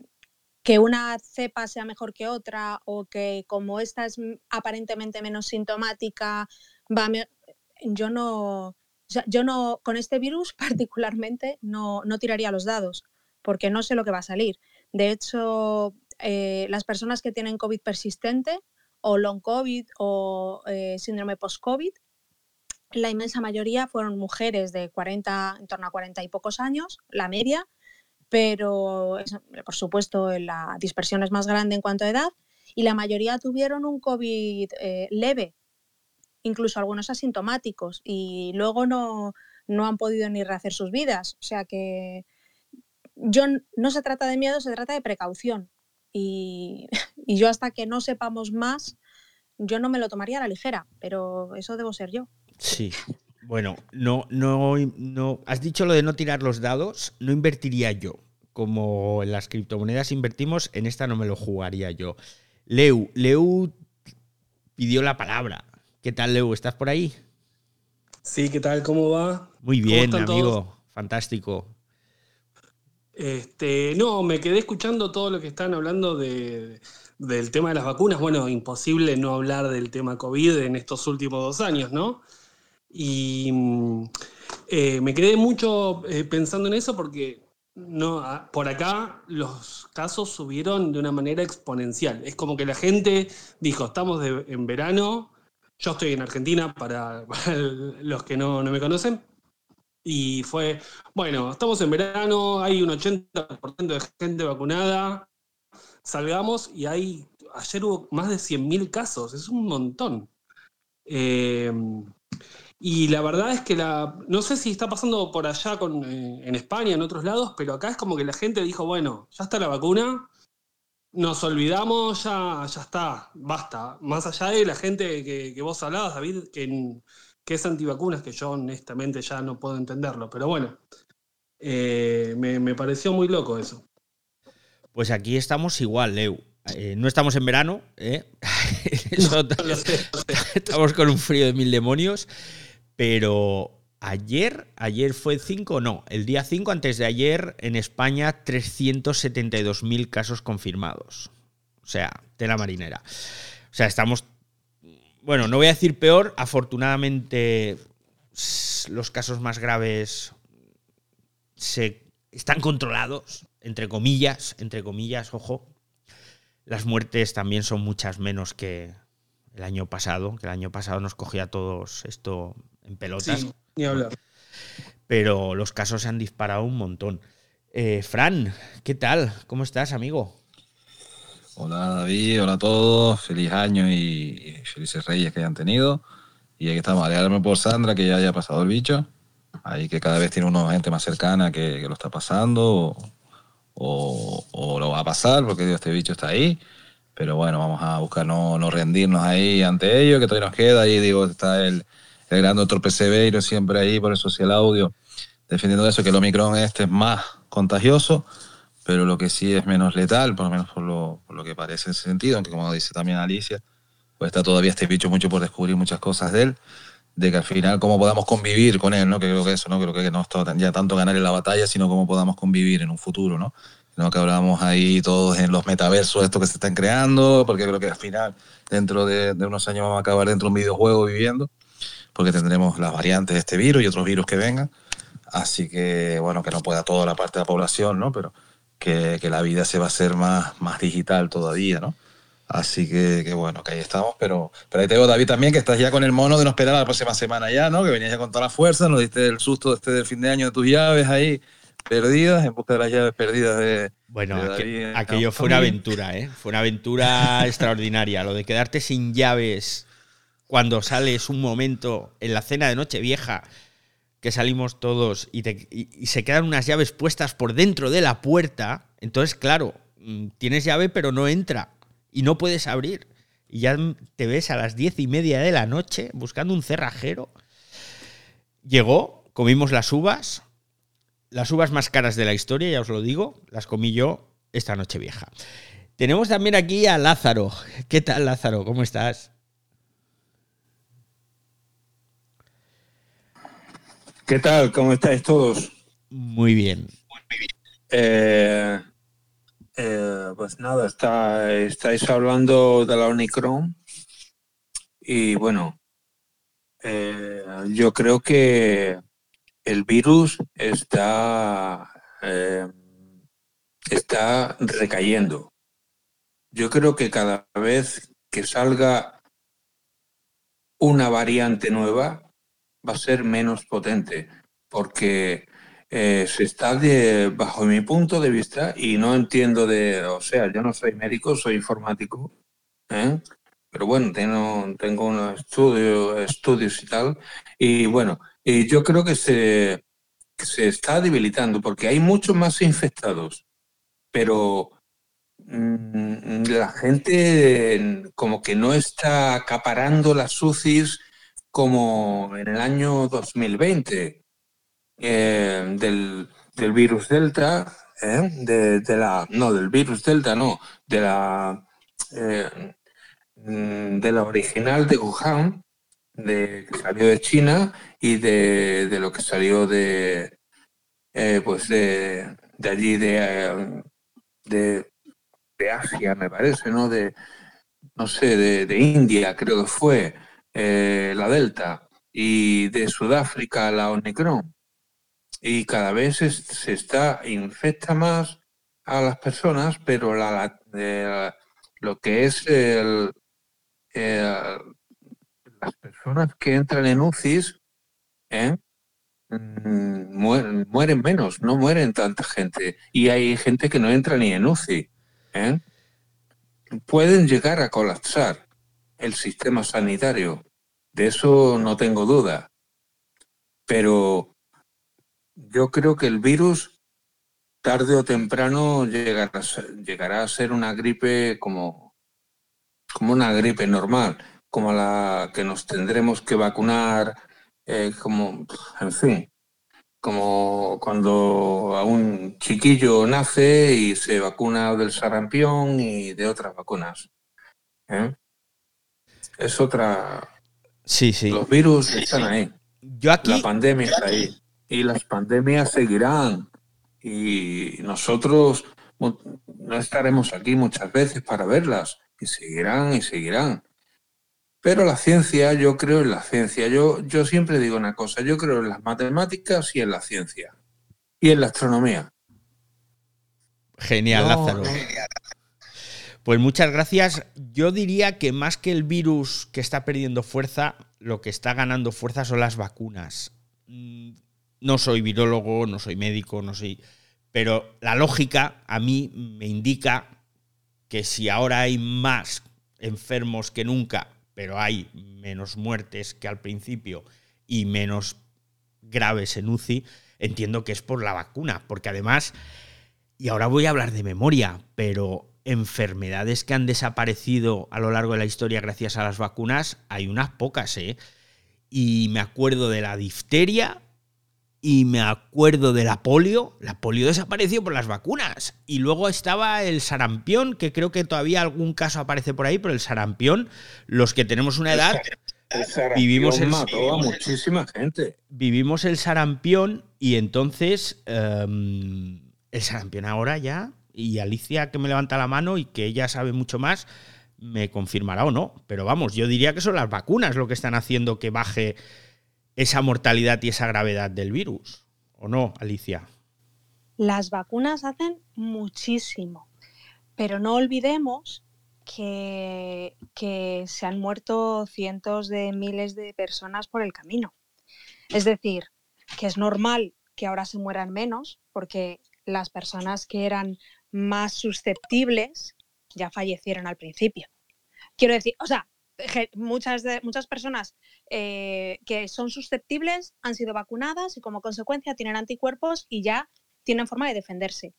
que una cepa sea mejor que otra o que como esta es aparentemente menos sintomática, va yo no, yo no, con este virus particularmente no, no, tiraría los dados, porque no sé lo que va a salir. De hecho, eh, las personas que tienen COVID persistente o long COVID o eh, síndrome post-COVID, la inmensa mayoría fueron mujeres de 40, en torno a 40 y pocos años, la media, pero por supuesto la dispersión es más grande en cuanto a edad y la mayoría tuvieron un COVID eh, leve, incluso algunos asintomáticos, y luego no, no han podido ni rehacer sus vidas. O sea que yo no se trata de miedo, se trata de precaución. Y, y, yo hasta que no sepamos más, yo no me lo tomaría a la ligera, pero eso debo ser yo. Sí. Bueno, no, no, no. Has dicho lo de no tirar los dados, no invertiría yo. Como en las criptomonedas invertimos, en esta no me lo jugaría yo. Leu, Leu pidió la palabra. ¿Qué tal, Leo? ¿Estás por ahí? Sí, ¿qué tal? ¿Cómo va? Muy bien, amigo. Fantástico. Este, no, me quedé escuchando todo lo que están hablando del tema de las vacunas. Bueno, imposible no hablar del tema COVID en estos últimos dos años, ¿no? Y mm, eh, me quedé mucho eh, pensando en eso porque no, por acá los casos subieron de una manera exponencial. Es como que la gente dijo, estamos en verano, yo estoy en Argentina, para, los que no, me conocen. Y fue, bueno, estamos en verano, hay un 80% de gente vacunada, salgamos y hay, ayer hubo más de 100.000 casos, es un montón. Eh, y la verdad es que la, no sé si está pasando por allá con, eh, en España, en otros lados, pero acá es como que la gente dijo, bueno, ya está la vacuna, nos olvidamos, ya, ya está, basta. Más allá de la gente que, vos hablabas, David, que, que, es antivacunas, que yo honestamente ya no puedo entenderlo, pero bueno, eh, me, pareció muy loco eso. Pues aquí estamos igual, Leo. Eh, no estamos en verano, ¿eh? estamos con un frío de mil demonios, pero ayer, ayer fue el 5, no, el día 5 antes de ayer en España 372.000 casos confirmados. O sea, tela marinera. O sea, estamos, bueno, no voy a decir peor, afortunadamente los casos más graves se están controlados, entre comillas, entre comillas, ojo. Las muertes también son muchas menos que el año pasado, que el año pasado nos cogía a todos esto en pelotas. Ni hablar. Pero los casos se han disparado un montón. Eh, Fran, ¿qué tal? ¿Cómo estás, amigo? Hola David, hola a todos, feliz año y, felices reyes que hayan tenido. Y aquí estamos, alegrarme por Sandra que ya haya pasado el bicho. Ahí que cada vez tiene una gente más cercana que, lo está pasando o, lo va a pasar porque este bicho está ahí. Pero bueno, vamos a buscar no, no rendirnos ahí ante ello, que todavía nos queda. Ahí digo, está el, el gran doctor PCB siempre ahí por el social audio defendiendo eso, que el Omicron este es más contagioso, pero lo que sí es menos letal, por lo menos por lo, lo que parece en ese sentido, aunque como dice también Alicia, pues está todavía este bicho mucho por descubrir muchas cosas de él, de que al final cómo podamos convivir con él, ¿no? Que creo que eso, ¿no? Creo que no es ya tanto ganar en la batalla, sino cómo podamos convivir en un futuro, ¿no? ¿no? que hablamos ahí todos en los metaversos, esto que se están creando, porque creo que al final, dentro de, de unos años, vamos a acabar dentro de un videojuego viviendo, porque tendremos las variantes de este virus y otros virus que vengan. Así que, bueno, que no pueda toda la parte de la población, ¿no? Pero que, que la vida se va a hacer más, más digital todavía, ¿no? Así que, que, bueno, que ahí estamos, pero, pero ahí te digo, David, también, que estás ya con el mono de no esperar a la próxima semana ya, ¿no? Que venías ya con toda la fuerza, nos diste el susto este del fin de año de tus llaves ahí perdidas, en busca de las llaves perdidas de... Bueno, aquello fue una aventura, ¿eh? Fue una aventura extraordinaria. Lo de quedarte sin llaves cuando sales un momento en la cena de Nochevieja que salimos todos y, se quedan unas llaves puestas por dentro de la puerta, entonces, claro, mm, tienes llave pero no entra y no puedes abrir. Y ya te ves a las diez y media de la noche buscando un cerrajero. Llegó, comimos las uvas, las uvas más caras de la historia, ya os lo digo, las comí yo esta noche vieja. Tenemos también aquí a Lázaro. ¿Qué tal, Lázaro? ¿Cómo estás? ¿Qué tal? ¿Cómo estáis todos? Muy bien. Eh, eh, pues nada, está, estáis hablando de la Omicron y bueno, eh, yo creo que el virus está, está recayendo. Yo creo que cada vez que salga una variante nueva, va a ser menos potente, porque eh, se está de, bajo mi punto de vista, y no entiendo de, o sea, yo no soy médico, soy informático, ¿eh? pero bueno, tengo, tengo unos estudio, estudios y tal, y bueno, y yo creo que se, se está debilitando, porque hay muchos más infectados, pero mm, la gente como que no está acaparando las UCIs como en el año 2020 eh, del, virus Delta, eh, de, la, no, del virus Delta, no, de la, eh, de la original de Wuhan, de, que salió de China y de, lo que salió de, pues de, allí, de, de, Asia, me parece, ¿no? De, no sé, de, de India, creo que fue. Eh, la Delta, y de Sudáfrica la Omicron. Y cada vez se, está, infecta más a las personas, pero la, lo que es el, las personas que entran en UCIs ¿eh? mm, mueren, menos, no mueren tanta gente. Y hay gente que no entra ni en UCI. ¿eh? Pueden llegar a colapsar el sistema sanitario. De eso no tengo duda. Pero yo creo que el virus, tarde o temprano, llegará, llegará a ser una gripe como, como una gripe normal, como la que nos tendremos que vacunar, eh, como, en fin, como cuando a un chiquillo nace y se vacuna del sarampión y de otras vacunas. ¿eh? Es otra, Sí, sí. Los virus están ahí. Yo aquí... La pandemia está ahí. Y las pandemias seguirán. Y nosotros no estaremos aquí muchas veces para verlas. Y seguirán y seguirán. Pero la ciencia, yo creo en la ciencia. Yo, yo siempre digo una cosa, yo creo en las matemáticas y en la ciencia. Y en la astronomía. Genial, Lázaro. Pues muchas gracias. Yo diría que más que el virus que está perdiendo fuerza, lo que está ganando fuerza son las vacunas. Mm, no soy virólogo, no soy médico, no soy... Pero la lógica a mí me indica que si ahora hay más enfermos que nunca, pero hay menos muertes que al principio y menos graves en UCI, entiendo que es por la vacuna, porque además, y ahora voy a hablar de memoria, pero enfermedades que han desaparecido a lo largo de la historia gracias a las vacunas, hay unas pocas, ¿eh? Y me acuerdo de la difteria, y me acuerdo de la polio. La polio desapareció por las vacunas. Y luego estaba el sarampión, que creo que todavía algún caso aparece por ahí, pero el sarampión, los que tenemos una edad, vivimos el mató a muchísima gente. Vivimos el sarampión y entonces um, el sarampión ahora ya, y Alicia que me levanta la mano y que ella sabe mucho más, me confirmará o no. Pero vamos, yo diría que son las vacunas lo que están haciendo que baje esa mortalidad y esa gravedad del virus. ¿O no, Alicia? Las vacunas hacen muchísimo, pero no olvidemos que, se han muerto cientos de miles de personas por el camino. Es decir, que es normal que ahora se mueran menos porque las personas que eran más susceptibles ya fallecieron al principio. Quiero decir, o sea, muchas, muchas personas eh, que son susceptibles han sido vacunadas y como consecuencia tienen anticuerpos y ya tienen forma de defenderse.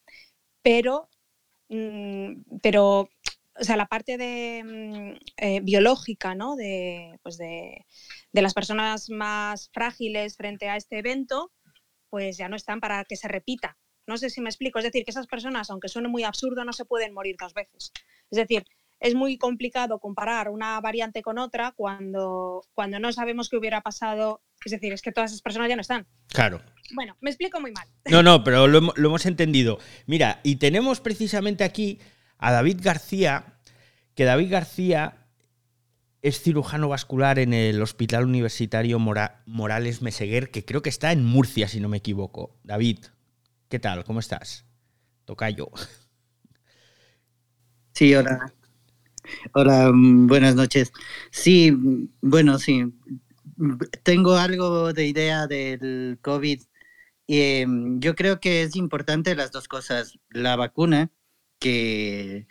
Pero, mm, pero o sea, la parte de, mm, eh, biológica ¿no? de, pues de, de, las personas más frágiles frente a este evento, pues ya no están para que se repita. No sé si me explico. Es decir, que esas personas, aunque suene muy absurdo, no se pueden morir dos veces. Es decir, es muy complicado comparar una variante con otra cuando, cuando no sabemos qué hubiera pasado. Es decir, es que todas esas personas ya no están. Claro. Bueno, me explico muy mal. No, no, pero lo, lo hemos entendido. Mira, y tenemos precisamente aquí a David García, que David García es cirujano vascular en el Hospital Universitario Mora Morales Meseguer, que creo que está en Murcia, si no me equivoco. David, ¿qué tal? ¿Cómo estás? Tocayo. Sí, hola. Hola, mm, buenas noches. Sí, mm, bueno, sí. Tengo algo de idea del COVID. Eh, yo creo que es importante las dos cosas. La vacuna, que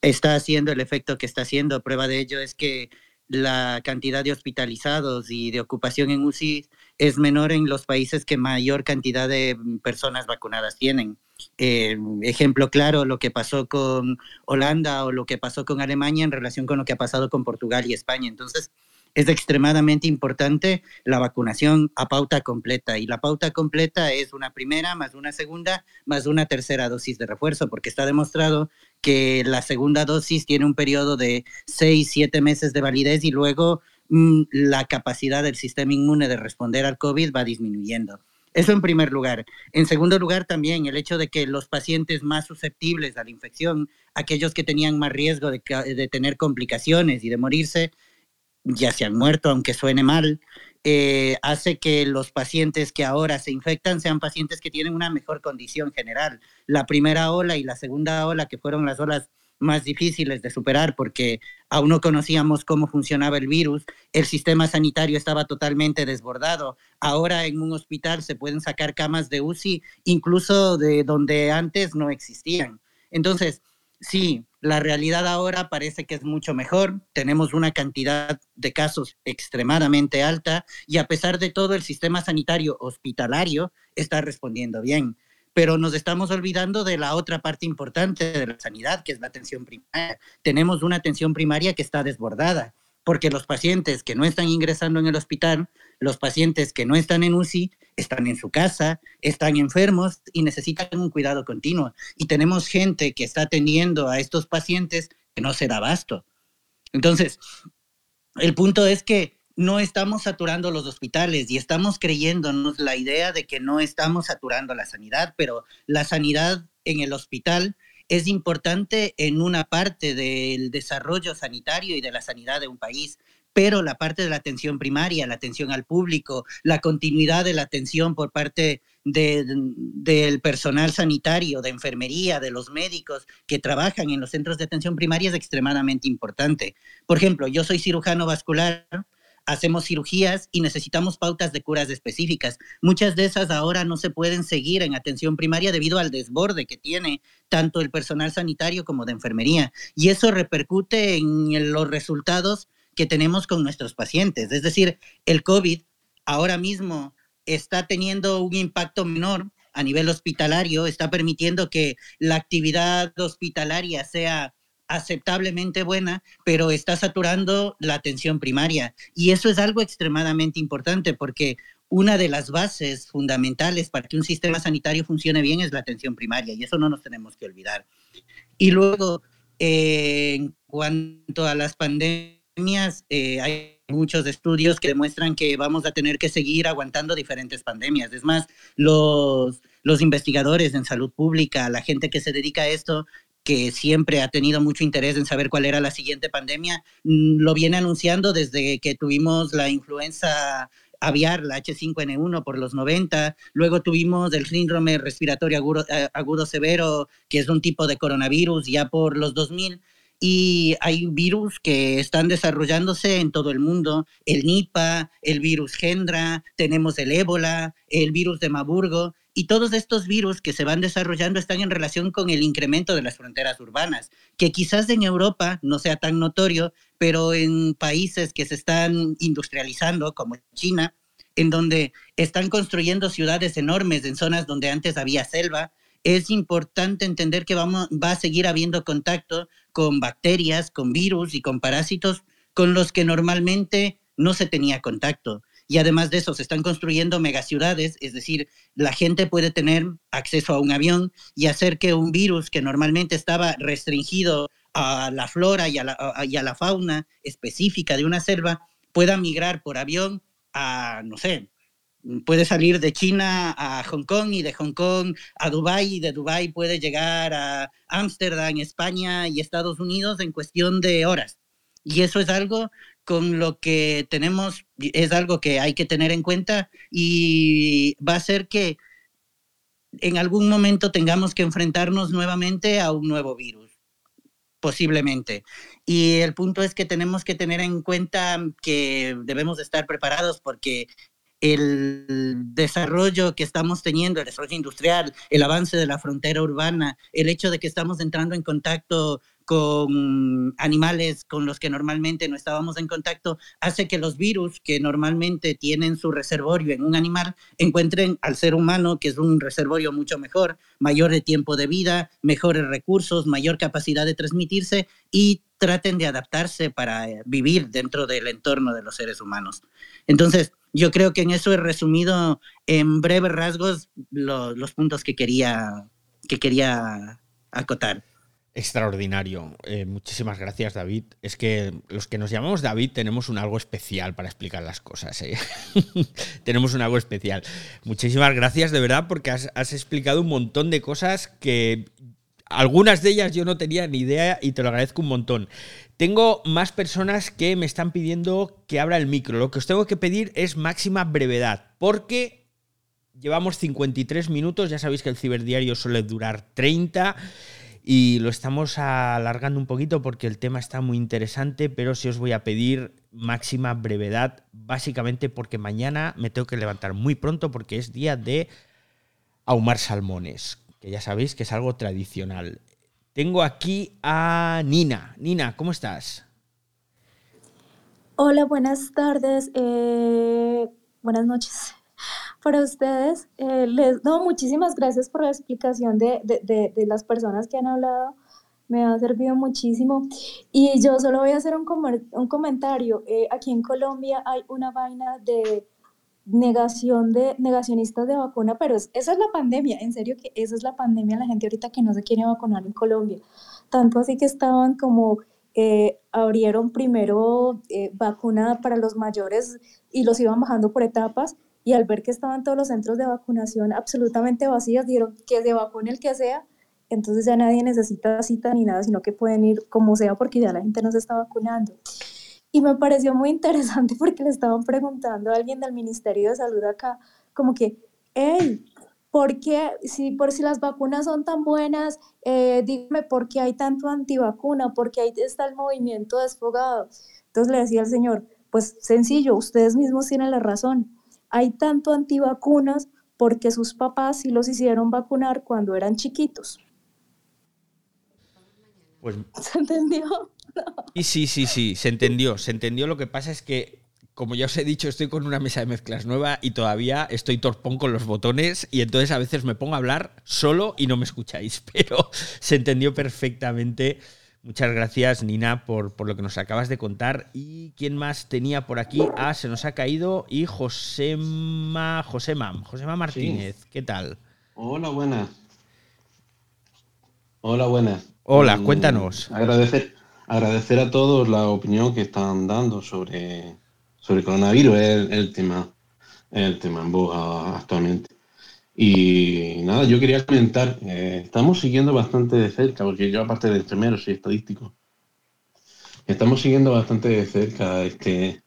está haciendo el efecto que está haciendo. Prueba de ello es que la cantidad de hospitalizados y de ocupación en UCI es menor en los países que mayor cantidad de mm, personas vacunadas tienen. Eh, ejemplo claro, lo que pasó con Holanda o lo que pasó con Alemania en relación con lo que ha pasado con Portugal y España. Entonces, es extremadamente importante la vacunación a pauta completa. Y la pauta completa es una primera, más una segunda, más una tercera dosis de refuerzo, porque está demostrado que la segunda dosis tiene un periodo de seis, siete meses de validez y luego la capacidad del sistema inmune de responder al COVID va disminuyendo. Eso en primer lugar. En segundo lugar, también el hecho de que los pacientes más susceptibles a la infección, aquellos que tenían más riesgo de, de tener complicaciones y de morirse, ya se han muerto, aunque suene mal, eh, hace que los pacientes que ahora se infectan sean pacientes que tienen una mejor condición general. La primera ola y la segunda ola, que fueron las olas más difíciles de superar porque aún no conocíamos cómo funcionaba el virus, el sistema sanitario estaba totalmente desbordado. Ahora en un hospital se pueden sacar camas de UCI incluso de donde antes no existían. Entonces, sí, la realidad ahora parece que es mucho mejor. Tenemos una cantidad de casos extremadamente alta y a pesar de todo el sistema sanitario hospitalario está respondiendo bien. Pero nos estamos olvidando de la otra parte importante de la sanidad, que es la atención primaria. Tenemos una atención primaria que está desbordada porque los pacientes que no están ingresando en el hospital, los pacientes que no están en UCI, están en su casa, están enfermos y necesitan un cuidado continuo. Y tenemos gente que está atendiendo a estos pacientes que no se da abasto. Entonces, el punto es que no estamos saturando los hospitales y estamos creyéndonos la idea de que no estamos saturando la sanidad, pero la sanidad en el hospital es importante en una parte del desarrollo sanitario y de la sanidad de un país, pero la parte de la atención primaria, la atención al público, la continuidad de la atención por parte del personal sanitario, de enfermería, de los médicos que trabajan en los centros de atención primaria es extremadamente importante. Por ejemplo, yo soy cirujano vascular, hacemos cirugías y necesitamos pautas de curas específicas. Muchas de esas ahora no se pueden seguir en atención primaria debido al desborde que tiene tanto el personal sanitario como de enfermería. Y eso repercute en los resultados que tenemos con nuestros pacientes. Es decir, el COVID ahora mismo está teniendo un impacto menor a nivel hospitalario, está permitiendo que la actividad hospitalaria sea aceptablemente buena, pero está saturando la atención primaria. Y eso es algo extremadamente importante porque una de las bases fundamentales para que un sistema sanitario funcione bien es la atención primaria y eso no nos tenemos que olvidar. Y luego, eh, en cuanto a las pandemias, eh, hay muchos estudios que demuestran que vamos a tener que seguir aguantando diferentes pandemias. Es más, los, los investigadores en salud pública, la gente que se dedica a esto, que siempre ha tenido mucho interés en saber cuál era la siguiente pandemia, mm, lo viene anunciando desde que tuvimos la influenza aviar, la H5N1 por los 90, luego tuvimos el síndrome respiratorio agudo, eh, agudo severo, que es un tipo de coronavirus ya por los 2000, y hay virus que están desarrollándose en todo el mundo, el Nipah, el virus Gendra, tenemos el ébola, el virus de Maburgo, y todos estos virus que se van desarrollando están en relación con el incremento de las fronteras urbanas, que quizás en Europa no sea tan notorio, pero en países que se están industrializando, como China, en donde están construyendo ciudades enormes en zonas donde antes había selva, es importante entender que vamos, va a seguir habiendo contacto con bacterias, con virus y con parásitos con los que normalmente no se tenía contacto. Y además de eso, se están construyendo megaciudades, es decir, la gente puede tener acceso a un avión y hacer que un virus que normalmente estaba restringido a la flora y a la, fauna específica de una selva pueda migrar por avión a, no sé, puede salir de China a Hong Kong y de Hong Kong a Dubái y de Dubái puede llegar a Ámsterdam, España y Estados Unidos en cuestión de horas. Y eso es algo con lo que tenemos, es algo que hay que tener en cuenta y va a ser que en algún momento tengamos que enfrentarnos nuevamente a un nuevo virus, posiblemente. Y el punto es que tenemos que tener en cuenta que debemos estar preparados porque el desarrollo que estamos teniendo, el desarrollo industrial, el avance de la frontera urbana, el hecho de que estamos entrando en contacto con animales con los que normalmente no estábamos en contacto, hace que los virus que normalmente tienen su reservorio en un animal encuentren al ser humano, que es un reservorio mucho mejor, mayor de tiempo de vida, mejores recursos, mayor capacidad de transmitirse y traten de adaptarse para eh, vivir dentro del entorno de los seres humanos. Entonces, yo creo que en eso he resumido en breves rasgos los puntos que quería, que quería acotar. Extraordinario. Eh, muchísimas gracias, David. Es que los que nos llamamos David tenemos un algo especial para explicar las cosas. ¿eh? tenemos un algo especial. Muchísimas gracias, de verdad, porque has, has, explicado un montón de cosas que algunas de ellas yo no tenía ni idea y te lo agradezco un montón. Tengo más personas que me están pidiendo que abra el micro. Lo que os tengo que pedir es máxima brevedad, porque llevamos 53 minutos. Ya sabéis que el ciberdiario suele durar 30 y lo estamos alargando un poquito porque el tema está muy interesante, pero sí os voy a pedir máxima brevedad, básicamente porque mañana me tengo que levantar muy pronto porque es día de ahumar salmones, que ya sabéis que es algo tradicional. Tengo aquí a Nina. Nina, ¿cómo estás? Hola, buenas tardes. Eh, buenas noches para ustedes. Eh, les doy muchísimas gracias por la explicación de, de, de, las personas que han hablado. Me ha servido muchísimo. Y yo solo voy a hacer un, un comentario. Eh, aquí en Colombia hay una vaina de negación de negacionistas de vacuna, pero esa es la pandemia, en serio que esa es la pandemia, la gente ahorita que no se quiere vacunar en Colombia. Tanto así que estaban como eh, abrieron primero vacuna para los mayores y los iban bajando por etapas y al ver que estaban todos los centros de vacunación absolutamente vacíos, dijeron que se vacune el que sea, entonces ya nadie necesita cita ni nada, sino que pueden ir como sea porque ya la gente no se está vacunando. Y me pareció muy interesante porque le estaban preguntando a alguien del Ministerio de Salud acá, como que, hey, ¿por qué, si, por si las vacunas son tan buenas, eh, dígame por qué hay tanto antivacuna, por qué ahí está el movimiento desfogado? Entonces le decía al señor, Pues sencillo, ustedes mismos tienen la razón. Hay tanto antivacunas porque sus papás sí los hicieron vacunar cuando eran chiquitos. Pues, ¿Se entendió? y sí, sí, sí, se entendió. Se entendió. Lo que pasa es que, como ya os he dicho, estoy con una mesa de mezclas nueva y todavía estoy torpón con los botones y entonces a veces me pongo a hablar solo y no me escucháis. Pero se entendió perfectamente. Muchas gracias, Nina, por, por lo que nos acabas de contar. ¿Y quién más tenía por aquí? Ah, se nos ha caído. Y Josema, Josema, Josema Martínez. ¿Qué tal? Hola, buenas. Hola, buenas. Hola, Mm, cuéntanos. Agradecer, agradecer a todos la opinión que están dando sobre, sobre el coronavirus, el, el tema, el tema en boga actualmente. Y nada, yo quería comentar, eh, estamos siguiendo bastante de cerca, porque yo aparte de enfermero soy estadístico, estamos siguiendo bastante de cerca este,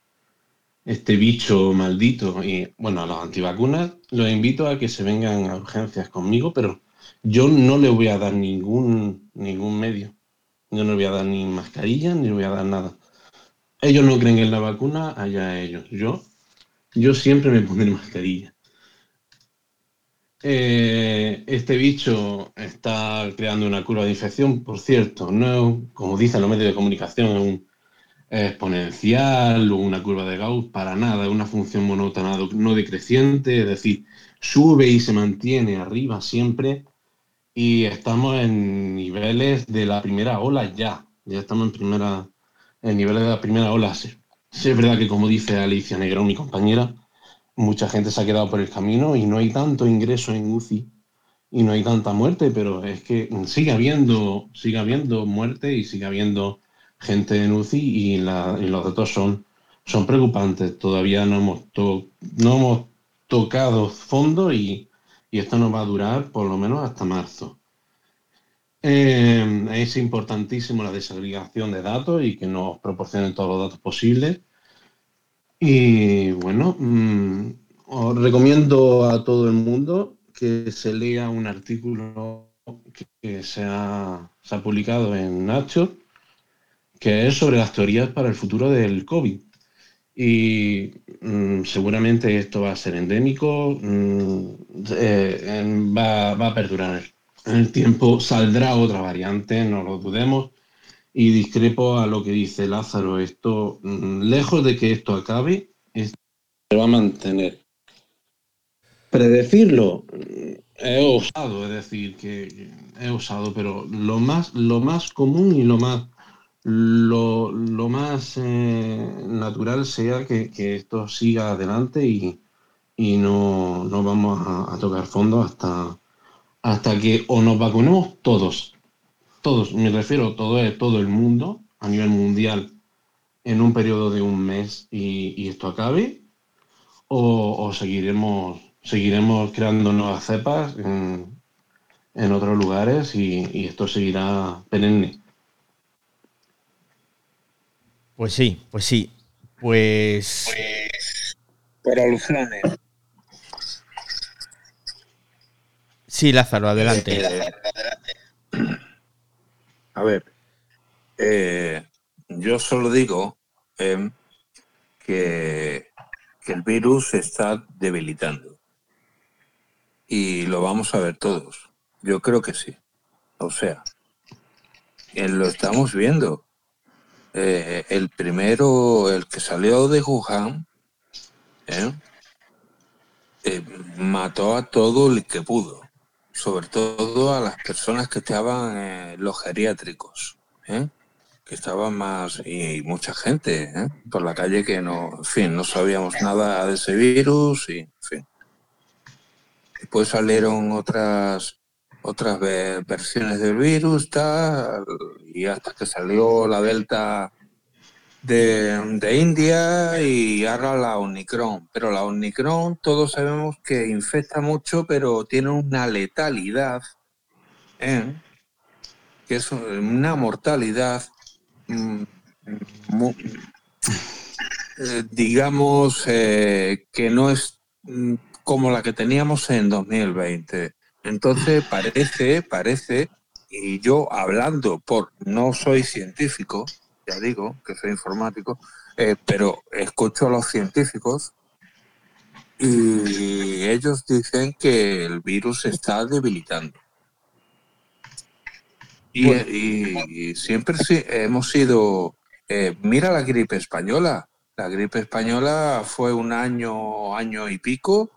este bicho maldito. Y bueno, a los antivacunas los invito a que se vengan a urgencias conmigo, pero yo no le voy a dar ningún, ningún medio. Yo no voy a dar ni mascarilla, ni voy a dar nada. Ellos no creen en la vacuna, allá ellos. Yo, yo siempre me pondré mascarilla. Eh, este bicho está creando una curva de infección, por cierto, no, como dicen los medios de comunicación, es un exponencial o una curva de Gauss, para nada, es una función monótona no decreciente, es decir, sube y se mantiene arriba siempre y estamos en niveles de la primera ola ya, ya estamos en en niveles de la primera ola. Sí es verdad que como dice Alicia Negrón, mi compañera, mucha gente se ha quedado por el camino y no hay tanto ingreso en UCI y no hay tanta muerte, pero es que sigue habiendo, sigue habiendo muerte y sigue habiendo gente en UCI y, los datos son, son preocupantes. Todavía no hemos, to- no hemos tocado fondo y, y esto nos va a durar por lo menos hasta marzo. Eh, es importantísimo la desagregación de datos y que nos proporcionen todos los datos posibles. Y bueno, mm, os recomiendo a todo el mundo que se lea un artículo que, se, ha, publicado en Nature, que es sobre las teorías para el futuro del COVID. Y mm, seguramente esto va a ser endémico, mm, eh, va, va a perdurar en el tiempo, saldrá otra variante, no lo dudemos. Y discrepo a lo que dice Lázaro, esto, mm, lejos de que esto acabe, esto se va a mantener. Predecirlo mm, es osado, es decir, que es osado, pero lo más, lo más común y lo más, lo, lo más eh, natural sea que, que esto siga adelante y, y no, no vamos a, a tocar fondo hasta, hasta que o nos vacunemos todos, todos, me refiero a todo, todo el mundo a nivel mundial en un periodo de un mes y, y esto acabe, o, o seguiremos, seguiremos creando nuevas cepas en, en otros lugares y, y esto seguirá perenne. Pues sí, pues sí. Pues. Por alusiones. Sí, Lázaro, adelante. A ver, eh, yo solo digo em, que, que el virus se está debilitando. Y lo vamos a ver todos. Yo creo que sí. O sea, eh, lo estamos viendo. Eh, el primero, el que salió de Wuhan, ¿eh? Mató a todo el que pudo, sobre todo a las personas que estaban en los geriátricos, ¿eh? que estaban más, y mucha gente ¿eh? por la calle que no, en fin, no sabíamos nada de ese virus, y en fin. Después salieron otras otras ve- versiones del virus, tal, y hasta que salió la Delta de, de India y ahora la Omicron. Pero la Omicron todos sabemos que infecta mucho, pero tiene una letalidad, ¿eh? que es una mortalidad, mm, eh, digamos, eh, que no es mm, como la que teníamos en 2020. Entonces parece, parece, y yo hablando por, no soy científico, ya digo que soy informático, Eh, pero escucho a los científicos y ellos dicen que el virus se está debilitando. Y, y siempre sí, hemos sido, eh, mira la gripe española, la gripe española fue un año, año y pico,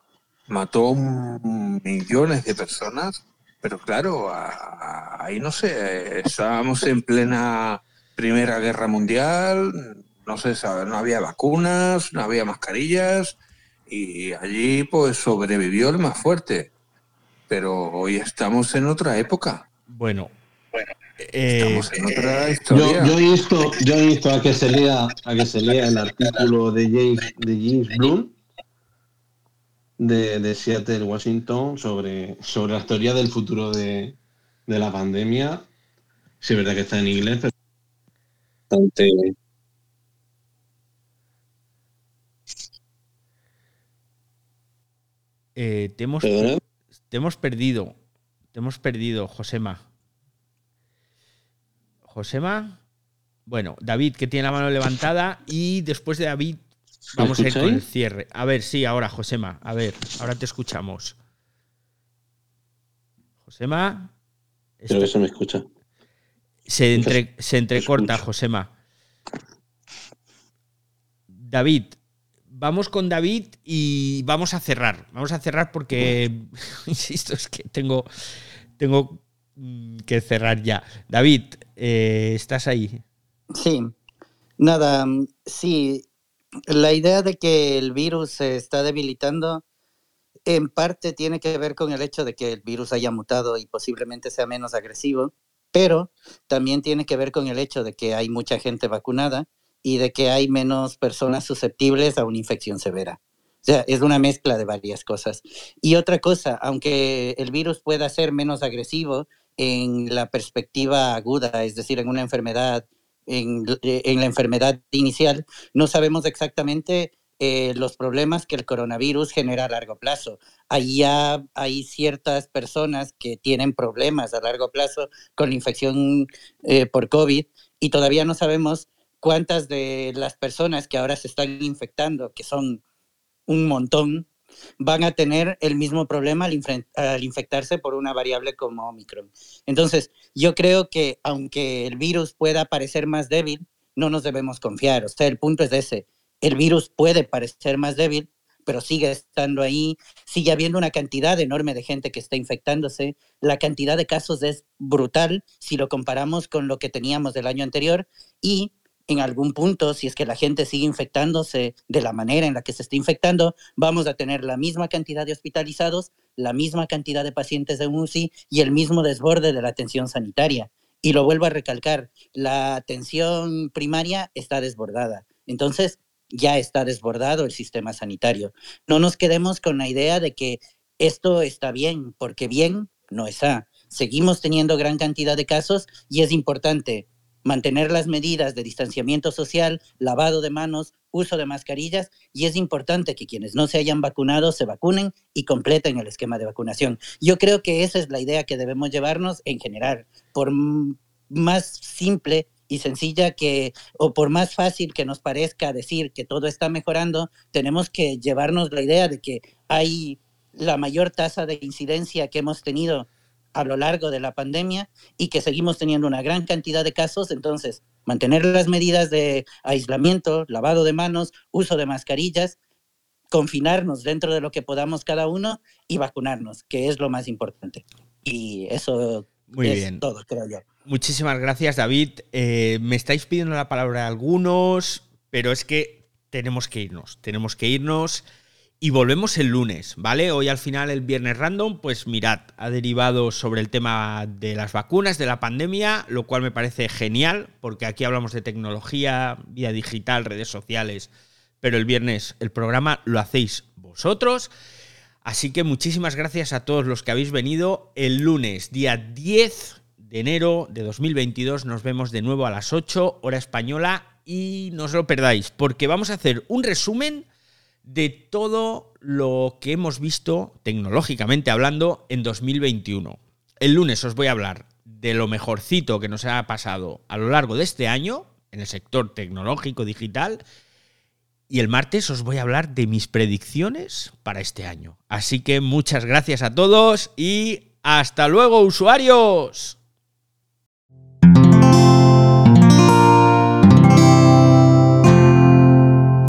mató millones de personas, pero claro, ahí no sé, estábamos en plena Primera Guerra Mundial, no sé, no había vacunas, no había mascarillas y allí pues sobrevivió el más fuerte. Pero hoy estamos en otra época. Bueno, estamos en otra Yo, historia. yo insto, yo insto a que se lea, a que se lea el artículo de James, de James Bloom de, de Seattle, Washington, sobre, sobre la teoría del futuro de, de la pandemia. Sí, es verdad que está en inglés, pero bastante, Eh, te, hemos, te hemos perdido. Te hemos perdido, Josema. Josema. Bueno, David, que tiene la mano levantada. Y después de David, ¿Me vamos a ir con el cierre. A ver, sí, ahora, Josema. A ver, ahora te escuchamos. Josema. creo que se me escucha. Se, entre- se entrecorta. Josema. David, vamos con David y vamos a cerrar. Vamos a cerrar porque, insisto, es que tengo, tengo mm, que cerrar ya. David, eh, ¿estás ahí? Sí, nada, mm, sí, la idea de que el virus se está debilitando en parte tiene que ver con el hecho de que el virus haya mutado y posiblemente sea menos agresivo, pero también tiene que ver con el hecho de que hay mucha gente vacunada y de que hay menos personas susceptibles a una infección severa. O sea, es una mezcla de varias cosas. Y otra cosa, aunque el virus pueda ser menos agresivo en la perspectiva aguda, es decir, en una enfermedad en, en la enfermedad inicial, no sabemos exactamente eh, los problemas que el coronavirus genera a largo plazo. Ahí ya hay ciertas personas que tienen problemas a largo plazo con la infección eh, por COVID y todavía no sabemos cuántas de las personas que ahora se están infectando, que son un montón, van a tener el mismo problema al, al infectarse por una variable como Omicron. Entonces, yo creo que aunque el virus pueda parecer más débil, no nos debemos confiar. O sea, el punto es ese. El virus puede parecer más débil, pero sigue estando ahí, sigue habiendo una cantidad enorme de gente que está infectándose. La cantidad de casos es brutal si lo comparamos con lo que teníamos del año anterior y en algún punto, si es que la gente sigue infectándose de la manera en la que se está infectando, vamos a tener la misma cantidad de hospitalizados, la misma cantidad de pacientes de UCI y el mismo desborde de la atención sanitaria. Y lo vuelvo a recalcar, la atención primaria está desbordada. Entonces, ya está desbordado el sistema sanitario. No nos quedemos con la idea de que esto está bien, porque bien no está. Seguimos teniendo gran cantidad de casos y es importante mantener las medidas de distanciamiento social, lavado de manos, uso de mascarillas y es importante que quienes no se hayan vacunado se vacunen y completen el esquema de vacunación. Yo creo que esa es la idea que debemos llevarnos en general, por más simple y sencilla que, o por más fácil que nos parezca decir que todo está mejorando, tenemos que llevarnos la idea de que hay la mayor tasa de incidencia que hemos tenido a lo largo de la pandemia y que seguimos teniendo una gran cantidad de casos, entonces mantener las medidas de aislamiento, lavado de manos, uso de mascarillas, confinarnos dentro de lo que podamos cada uno y vacunarnos, que es lo más importante. Y eso Muy es bien. todo, creo yo. Muchísimas gracias, David. Eh, me estáis pidiendo la palabra algunos, pero es que tenemos que irnos. Tenemos que irnos y volvemos el lunes, ¿vale? Hoy al final, el viernes random, pues mirad, ha derivado sobre el tema de las vacunas, de la pandemia, lo cual me parece genial, porque aquí hablamos de tecnología, vía digital, redes sociales, pero el viernes el programa lo hacéis vosotros. Así que muchísimas gracias a todos los que habéis venido. El lunes, día 10 de enero de 2022, nos vemos de nuevo a las 8, hora española, y no os lo perdáis, porque vamos a hacer un resumen de todo lo que hemos visto, tecnológicamente hablando, en 2021. El lunes os voy a hablar de lo mejorcito que nos ha pasado a lo largo de este año en el sector tecnológico digital Y el martes os voy a hablar de mis predicciones para este año. Así que muchas gracias a todos y hasta luego usuarios.